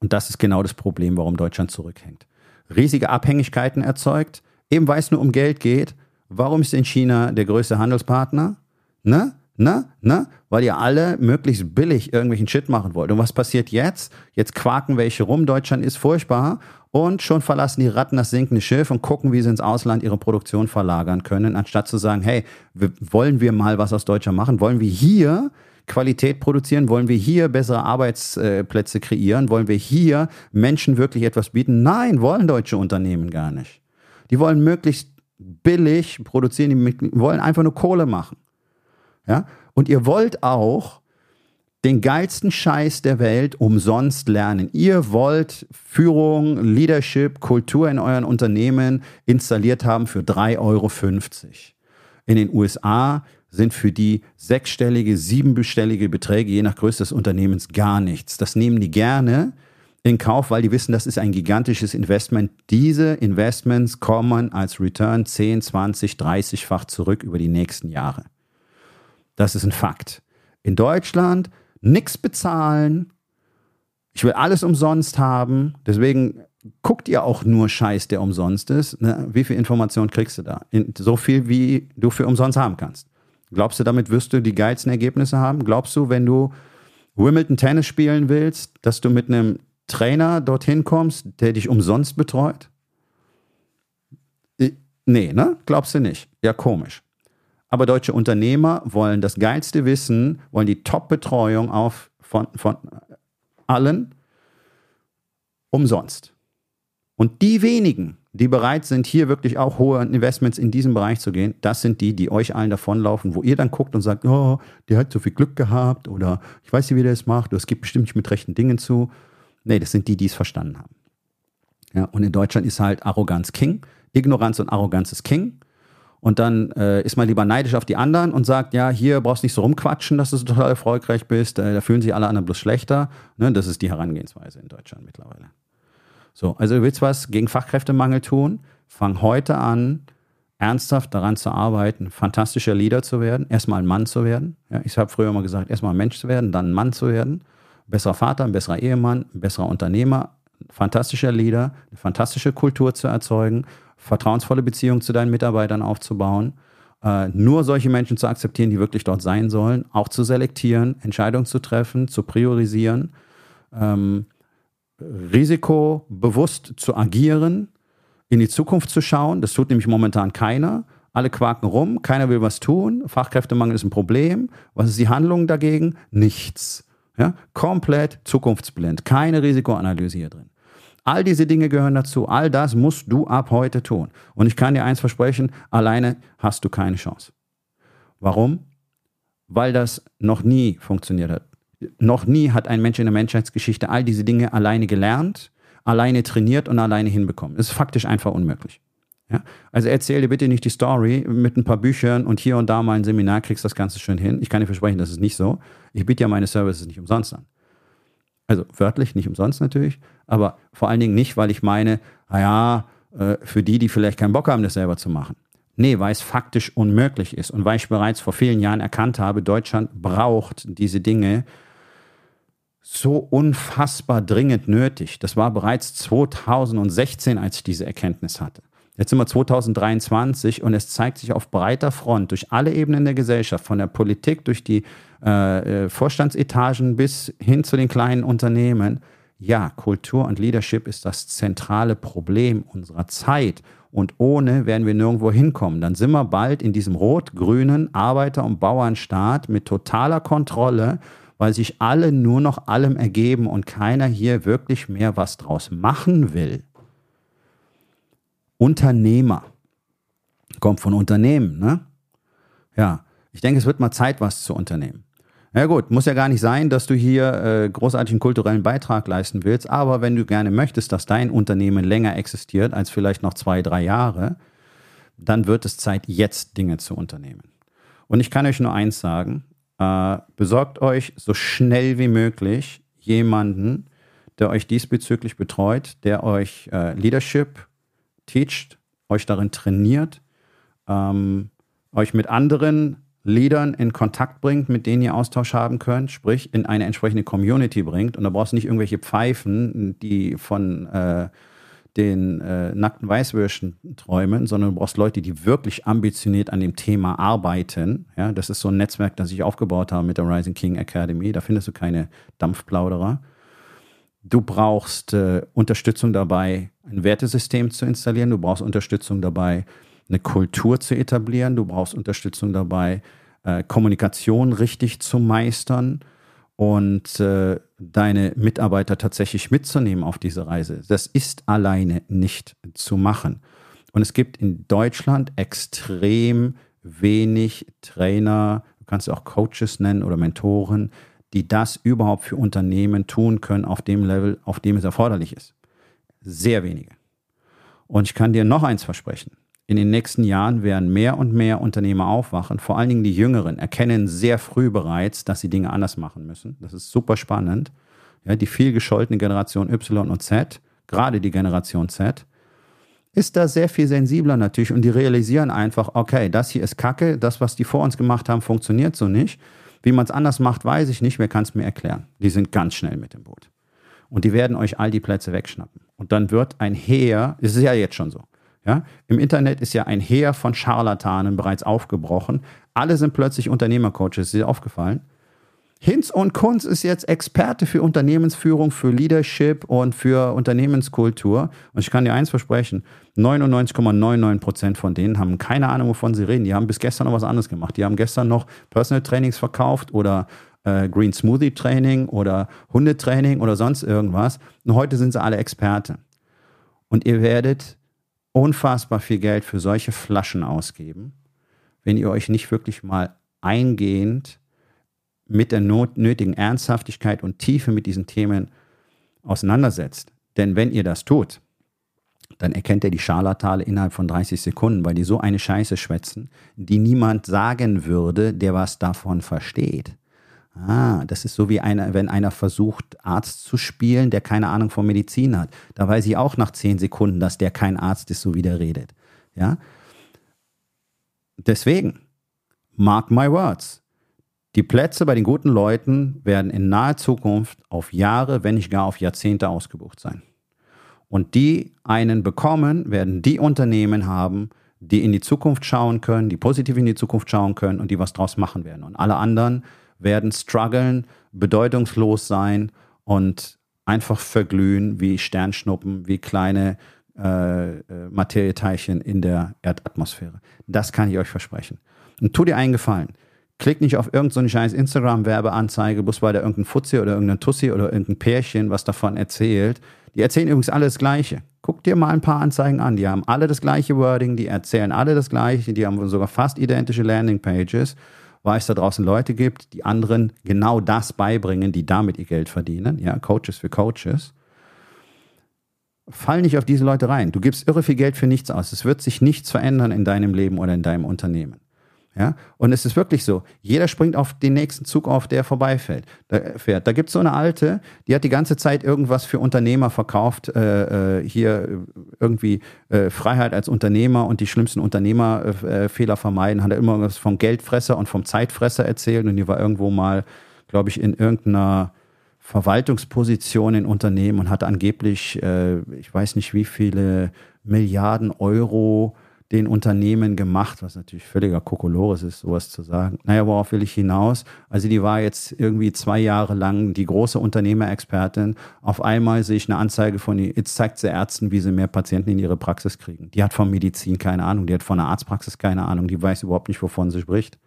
Und das ist genau das Problem, warum Deutschland zurückhängt. Riesige Abhängigkeiten erzeugt, eben weil es nur um Geld geht. Warum ist in China der größte Handelspartner? Ne? Ne? Ne? Weil ihr alle möglichst billig irgendwelchen Shit machen wollt. Und was passiert jetzt? Jetzt quaken welche rum. Deutschland ist furchtbar. Und schon verlassen die Ratten das sinkende Schiff und gucken, wie sie ins Ausland ihre Produktion verlagern können, anstatt zu sagen, hey, wollen wir mal was aus Deutschland machen? Wollen wir hier Qualität produzieren? Wollen wir hier bessere Arbeitsplätze kreieren? Wollen wir hier Menschen wirklich etwas bieten? Nein, wollen deutsche Unternehmen gar nicht. Die wollen möglichst billig produzieren, die wollen einfach nur Kohle machen. Ja? Und ihr wollt auch den geilsten Scheiß der Welt umsonst lernen. Ihr wollt Führung, Leadership, Kultur in euren Unternehmen installiert haben für 3,50 Euro. In den USA sind für die sechsstellige, siebenbestellige Beträge je nach Größe des Unternehmens gar nichts. Das nehmen die gerne in Kauf, weil die wissen, das ist ein gigantisches Investment. Diese Investments kommen als Return 10, 20, 30-fach zurück über die nächsten Jahre. Das ist ein Fakt. In Deutschland nichts bezahlen. Ich will alles umsonst haben. Deswegen guckt ihr auch nur Scheiß, der umsonst ist. Ne? Wie viel Information kriegst du da? So viel, wie du für umsonst haben kannst. Glaubst du, damit wirst du die geilsten Ergebnisse haben? Glaubst du, wenn du Wimbledon Tennis spielen willst, dass du mit einem Trainer dorthin kommst, der dich umsonst betreut? Nee, ne? Glaubst du nicht? Ja, komisch. Aber deutsche Unternehmer wollen das geilste Wissen, wollen die Top-Betreuung auf von, von allen umsonst. Und die wenigen, die bereit sind, hier wirklich auch hohe Investments in diesem Bereich zu gehen, das sind die, die euch allen davonlaufen, wo ihr dann guckt und sagt, oh, der hat so viel Glück gehabt oder ich weiß nicht, wie der es macht, oder es gibt bestimmt nicht mit rechten Dingen zu. Nee, das sind die, die es verstanden haben. Ja, und in Deutschland ist halt Arroganz King. Ignoranz und Arroganz ist King. Und dann äh, ist man lieber neidisch auf die anderen und sagt, ja, hier brauchst du nicht so rumquatschen, dass du so total erfolgreich bist. Äh, da fühlen sich alle anderen bloß schlechter. Ne? Das ist die Herangehensweise in Deutschland mittlerweile. So, also du willst was gegen Fachkräftemangel tun, fang heute an, ernsthaft daran zu arbeiten, fantastischer Leader zu werden, erstmal ein Mann zu werden. Ja, ich habe früher immer gesagt, erstmal ein Mensch zu werden, dann ein Mann zu werden. Besserer Vater, ein besserer Ehemann, ein besserer Unternehmer, fantastischer Leader, eine fantastische Kultur zu erzeugen, vertrauensvolle Beziehungen zu deinen Mitarbeitern aufzubauen, äh, nur solche Menschen zu akzeptieren, die wirklich dort sein sollen, auch zu selektieren, Entscheidungen zu treffen, zu priorisieren, ähm, risikobewusst zu agieren, in die Zukunft zu schauen. Das tut nämlich momentan keiner. Alle quaken rum, keiner will was tun. Fachkräftemangel ist ein Problem. Was ist die Handlung dagegen? Nichts. Ja? Komplett zukunftsblind. Keine Risikoanalyse hier drin. All diese Dinge gehören dazu. All das musst du ab heute tun. Und ich kann dir eins versprechen, alleine hast du keine Chance. Warum? Weil das noch nie funktioniert hat. Noch nie hat ein Mensch in der Menschheitsgeschichte all diese Dinge alleine gelernt alleine trainiert und alleine hinbekommen. Das ist faktisch einfach unmöglich. Ja? Also erzähl dir bitte nicht die Story mit ein paar Büchern und hier und da mal ein Seminar, kriegst das Ganze schön hin. Ich kann dir versprechen, das ist nicht so. Ich biete ja meine Services nicht umsonst an. Also wörtlich nicht umsonst natürlich, aber vor allen Dingen nicht, weil ich meine, naja, äh, für die, die vielleicht keinen Bock haben, das selber zu machen. Nee, weil es faktisch unmöglich ist und weil ich bereits vor vielen Jahren erkannt habe, Deutschland braucht diese Dinge so unfassbar dringend nötig. Das war bereits 2016, als ich diese Erkenntnis hatte. Jetzt sind wir 2023 und es zeigt sich auf breiter Front durch alle Ebenen der Gesellschaft, von der Politik, durch die äh, äh Vorstandsetagen bis hin zu den kleinen Unternehmen. Ja, Kultur und Leadership ist das zentrale Problem unserer Zeit. Und ohne werden wir nirgendwo hinkommen. Dann sind wir bald in diesem rot-grünen Arbeiter- und Bauernstaat mit totaler Kontrolle weil sich alle nur noch allem ergeben und keiner hier wirklich mehr was draus machen will. Unternehmer. Kommt von Unternehmen, ne? Ja, ich denke, es wird mal Zeit, was zu unternehmen. Ja gut, muss ja gar nicht sein, dass du hier äh, großartigen kulturellen Beitrag leisten willst, aber wenn du gerne möchtest, dass dein Unternehmen länger existiert als vielleicht noch zwei, drei Jahre, dann wird es Zeit, jetzt Dinge zu unternehmen. Und ich kann euch nur eins sagen, äh, besorgt euch so schnell wie möglich jemanden, der euch diesbezüglich betreut, der euch äh, Leadership teacht, euch darin trainiert, ähm, euch mit anderen Leadern in Kontakt bringt, mit denen ihr Austausch haben könnt, sprich in eine entsprechende Community bringt. Und da brauchst du nicht irgendwelche Pfeifen, die von äh, den äh, nackten Weißwürschen träumen, sondern du brauchst Leute, die wirklich ambitioniert an dem Thema arbeiten. Ja, das ist so ein Netzwerk, das ich aufgebaut habe mit der Rising King Academy. Da findest du keine Dampfplauderer. Du brauchst äh, Unterstützung dabei, ein Wertesystem zu installieren. Du brauchst Unterstützung dabei, eine Kultur zu etablieren. Du brauchst Unterstützung dabei, äh, Kommunikation richtig zu meistern und äh, deine Mitarbeiter tatsächlich mitzunehmen auf diese Reise. Das ist alleine nicht zu machen. Und es gibt in Deutschland extrem wenig Trainer, du kannst auch Coaches nennen oder Mentoren, die das überhaupt für Unternehmen tun können auf dem Level, auf dem es erforderlich ist. Sehr wenige. Und ich kann dir noch eins versprechen in den nächsten Jahren werden mehr und mehr Unternehmer aufwachen. Vor allen Dingen die Jüngeren erkennen sehr früh bereits, dass sie Dinge anders machen müssen. Das ist super spannend. Ja, die viel gescholtene Generation Y und Z, gerade die Generation Z, ist da sehr viel sensibler natürlich und die realisieren einfach, okay, das hier ist Kacke, das, was die vor uns gemacht haben, funktioniert so nicht. Wie man es anders macht, weiß ich nicht, wer kann es mir erklären. Die sind ganz schnell mit dem Boot. Und die werden euch all die Plätze wegschnappen. Und dann wird ein Heer, es ist ja jetzt schon so, ja, Im Internet ist ja ein Heer von Scharlatanen bereits aufgebrochen. Alle sind plötzlich Unternehmercoaches, ist dir aufgefallen? Hinz und Kunz ist jetzt Experte für Unternehmensführung, für Leadership und für Unternehmenskultur. Und ich kann dir eins versprechen: 99,99 Prozent von denen haben keine Ahnung, wovon sie reden. Die haben bis gestern noch was anderes gemacht. Die haben gestern noch Personal Trainings verkauft oder äh, Green Smoothie Training oder Hundetraining oder sonst irgendwas. Und heute sind sie alle Experte. Und ihr werdet unfassbar viel Geld für solche Flaschen ausgeben, wenn ihr euch nicht wirklich mal eingehend mit der nötigen Ernsthaftigkeit und Tiefe mit diesen Themen auseinandersetzt. Denn wenn ihr das tut, dann erkennt er die Scharlatale innerhalb von 30 Sekunden, weil die so eine Scheiße schwätzen, die niemand sagen würde, der was davon versteht. Ah, das ist so wie einer, wenn einer versucht, Arzt zu spielen, der keine Ahnung von Medizin hat. Da weiß ich auch nach 10 Sekunden, dass der kein Arzt ist, so wie der redet. Ja? Deswegen, mark my words. Die Plätze bei den guten Leuten werden in naher Zukunft auf Jahre, wenn nicht gar auf Jahrzehnte ausgebucht sein. Und die einen bekommen, werden die Unternehmen haben, die in die Zukunft schauen können, die positiv in die Zukunft schauen können und die was draus machen werden. Und alle anderen werden strugglen, bedeutungslos sein und einfach verglühen wie Sternschnuppen, wie kleine äh, äh, Materieteilchen in der Erdatmosphäre. Das kann ich euch versprechen. Und tu dir einen Gefallen. Klick nicht auf irgendeine so scheiß Instagram-Werbeanzeige, bloß weil da irgendein Fuzzi oder irgendein Tussi oder irgendein Pärchen was davon erzählt. Die erzählen übrigens alle das Gleiche. Guck dir mal ein paar Anzeigen an. Die haben alle das gleiche Wording, die erzählen alle das Gleiche, die haben sogar fast identische Landingpages weil es da draußen Leute gibt, die anderen genau das beibringen, die damit ihr Geld verdienen, ja, Coaches für Coaches. Fall nicht auf diese Leute rein. Du gibst irre viel Geld für nichts aus. Es wird sich nichts verändern in deinem Leben oder in deinem Unternehmen. Ja? Und es ist wirklich so, jeder springt auf den nächsten Zug auf, der vorbeifährt. Da, fährt. da gibt es so eine alte, die hat die ganze Zeit irgendwas für Unternehmer verkauft, äh, äh hier irgendwie äh, Freiheit als Unternehmer und die schlimmsten Unternehmerfehler äh, vermeiden, hat er immer was vom Geldfresser und vom Zeitfresser erzählt und die war irgendwo mal, glaube ich, in irgendeiner Verwaltungsposition in Unternehmen und hat angeblich, äh, ich weiß nicht wie viele Milliarden Euro den Unternehmen gemacht, was natürlich völliger Kokolores ist, sowas zu sagen. Naja, worauf will ich hinaus? Also die war jetzt irgendwie zwei Jahre lang die große Unternehmerexpertin. Auf einmal sehe ich eine Anzeige von ihr, jetzt zeigt sie Ärzten, wie sie mehr Patienten in ihre Praxis kriegen. Die hat von Medizin keine Ahnung, die hat von der Arztpraxis keine Ahnung, die weiß überhaupt nicht, wovon sie spricht.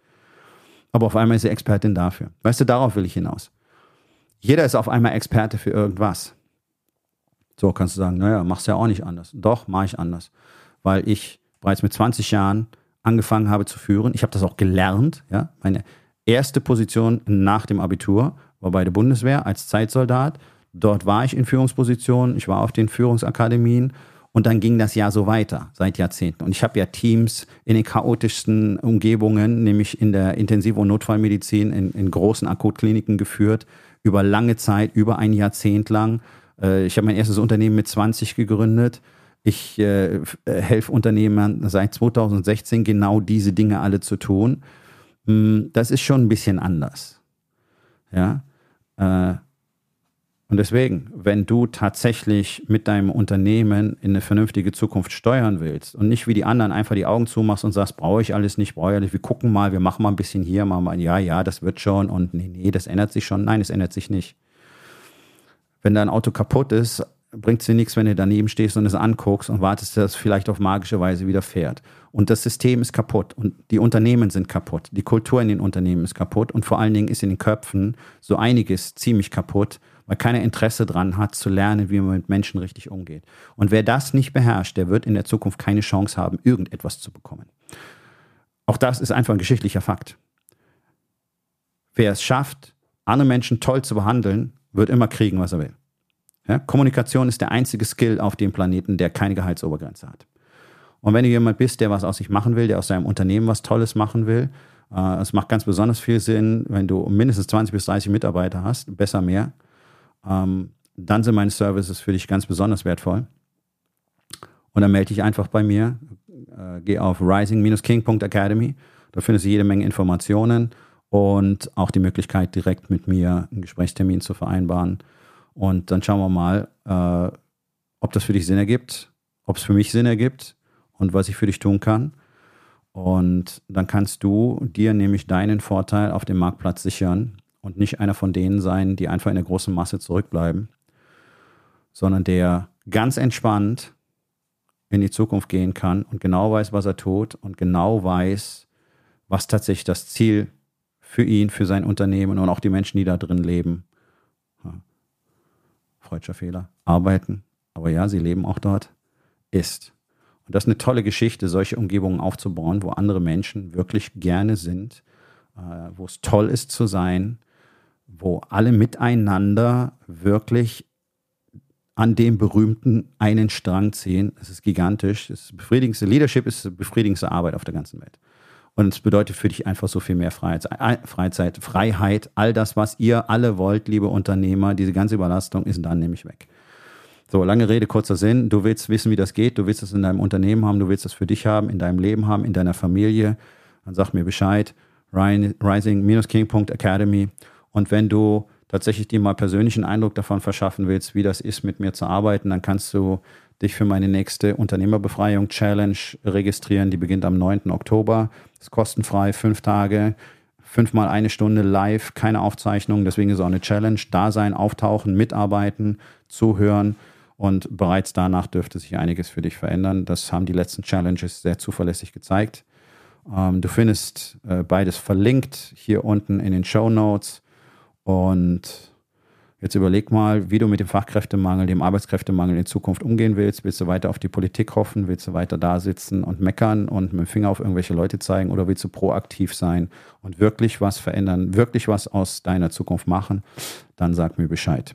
Aber auf einmal ist sie Expertin dafür. Weißt du, darauf will ich hinaus. Jeder ist auf einmal Experte für irgendwas. So kannst du sagen, naja, machst ja auch nicht anders. Doch, mache ich anders. Weil ich bereits mit 20 Jahren angefangen habe zu führen. Ich habe das auch gelernt. Ja? Meine erste Position nach dem Abitur war bei der Bundeswehr als Zeitsoldat. Dort war ich in Führungspositionen, ich war auf den Führungsakademien und dann ging das ja so weiter seit Jahrzehnten. Und ich habe ja Teams in den chaotischsten Umgebungen, nämlich in der Intensiv- und Notfallmedizin, in, in großen Akutkliniken geführt, über lange Zeit, über ein Jahrzehnt lang. Äh, ich habe mein erstes Unternehmen mit 20 gegründet. Ich äh, helfe Unternehmern seit 2016 genau diese Dinge alle zu tun. Hm, das ist schon ein bisschen anders. Ja. Äh, und deswegen, wenn du tatsächlich mit deinem Unternehmen in eine vernünftige Zukunft steuern willst und nicht wie die anderen einfach die Augen zumachst und sagst, brauche ich alles nicht, brauche ich alles, wir gucken mal, wir machen mal ein bisschen hier, machen mal, ja, ja, das wird schon und nee, nee, das ändert sich schon. Nein, es ändert sich nicht. Wenn dein Auto kaputt ist, bringt es dir nichts, wenn du daneben stehst und es anguckst und wartest, dass es vielleicht auf magische Weise wieder fährt. Und das System ist kaputt und die Unternehmen sind kaputt. Die Kultur in den Unternehmen ist kaputt und vor allen Dingen ist in den Köpfen so einiges ziemlich kaputt, weil keiner Interesse dran hat, zu lernen, wie man mit Menschen richtig umgeht. Und wer das nicht beherrscht, der wird in der Zukunft keine Chance haben, irgendetwas zu bekommen. Auch das ist einfach ein geschichtlicher Fakt. Wer es schafft, andere Menschen toll zu behandeln, wird immer kriegen, was er will. Ja? Kommunikation ist der einzige Skill auf dem Planeten, der keine Gehaltsobergrenze hat. Und wenn du jemand bist, der was aus sich machen will, der aus seinem Unternehmen was Tolles machen will, äh, es macht ganz besonders viel Sinn, wenn du mindestens 20 bis 30 Mitarbeiter hast, besser mehr, ähm, dann sind meine Services für dich ganz besonders wertvoll. Und dann melde dich einfach bei mir, äh, geh auf rising-king.academy, da findest du jede Menge Informationen und auch die Möglichkeit, direkt mit mir einen Gesprächstermin zu vereinbaren. Und dann schauen wir mal, äh, ob das für dich Sinn ergibt, ob es für mich Sinn ergibt und was ich für dich tun kann. Und dann kannst du dir nämlich deinen Vorteil auf dem Marktplatz sichern und nicht einer von denen sein, die einfach in der großen Masse zurückbleiben, sondern der ganz entspannt in die Zukunft gehen kann und genau weiß, was er tut und genau weiß, was tatsächlich das Ziel für ihn, für sein Unternehmen und auch die Menschen, die da drin leben, freudscher Fehler, arbeiten, aber ja, sie leben auch dort, ist. Und das ist eine tolle Geschichte, solche Umgebungen aufzubauen, wo andere Menschen wirklich gerne sind, äh, wo es toll ist zu sein, wo alle miteinander wirklich an dem berühmten einen Strang ziehen. Es ist gigantisch. Das befriedigendste Leadership ist befriedigendste Arbeit auf der ganzen Welt. Und es bedeutet für dich einfach so viel mehr Freizeit, Freiheit, all das, was ihr alle wollt, liebe Unternehmer, diese ganze Überlastung ist dann nämlich weg. So, lange Rede, kurzer Sinn. Du willst wissen, wie das geht. Du willst es in deinem Unternehmen haben. Du willst es für dich haben, in deinem Leben haben, in deiner Familie. Dann sag mir Bescheid. Rising-King.academy. Und wenn du tatsächlich dir mal persönlichen Eindruck davon verschaffen willst, wie das ist, mit mir zu arbeiten, dann kannst du dich für meine nächste Unternehmerbefreiung Challenge registrieren. Die beginnt am 9. Oktober. Ist kostenfrei, fünf Tage, fünfmal eine Stunde live, keine Aufzeichnung. Deswegen ist auch eine Challenge. Da sein, auftauchen, mitarbeiten, zuhören. Und bereits danach dürfte sich einiges für dich verändern. Das haben die letzten Challenges sehr zuverlässig gezeigt. Ähm, du findest äh, beides verlinkt hier unten in den Show Notes. Und jetzt überleg mal, wie du mit dem Fachkräftemangel, dem Arbeitskräftemangel in Zukunft umgehen willst. Willst du weiter auf die Politik hoffen? Willst du weiter da sitzen und meckern und mit dem Finger auf irgendwelche Leute zeigen? Oder willst du proaktiv sein und wirklich was verändern, wirklich was aus deiner Zukunft machen? Dann sag mir Bescheid.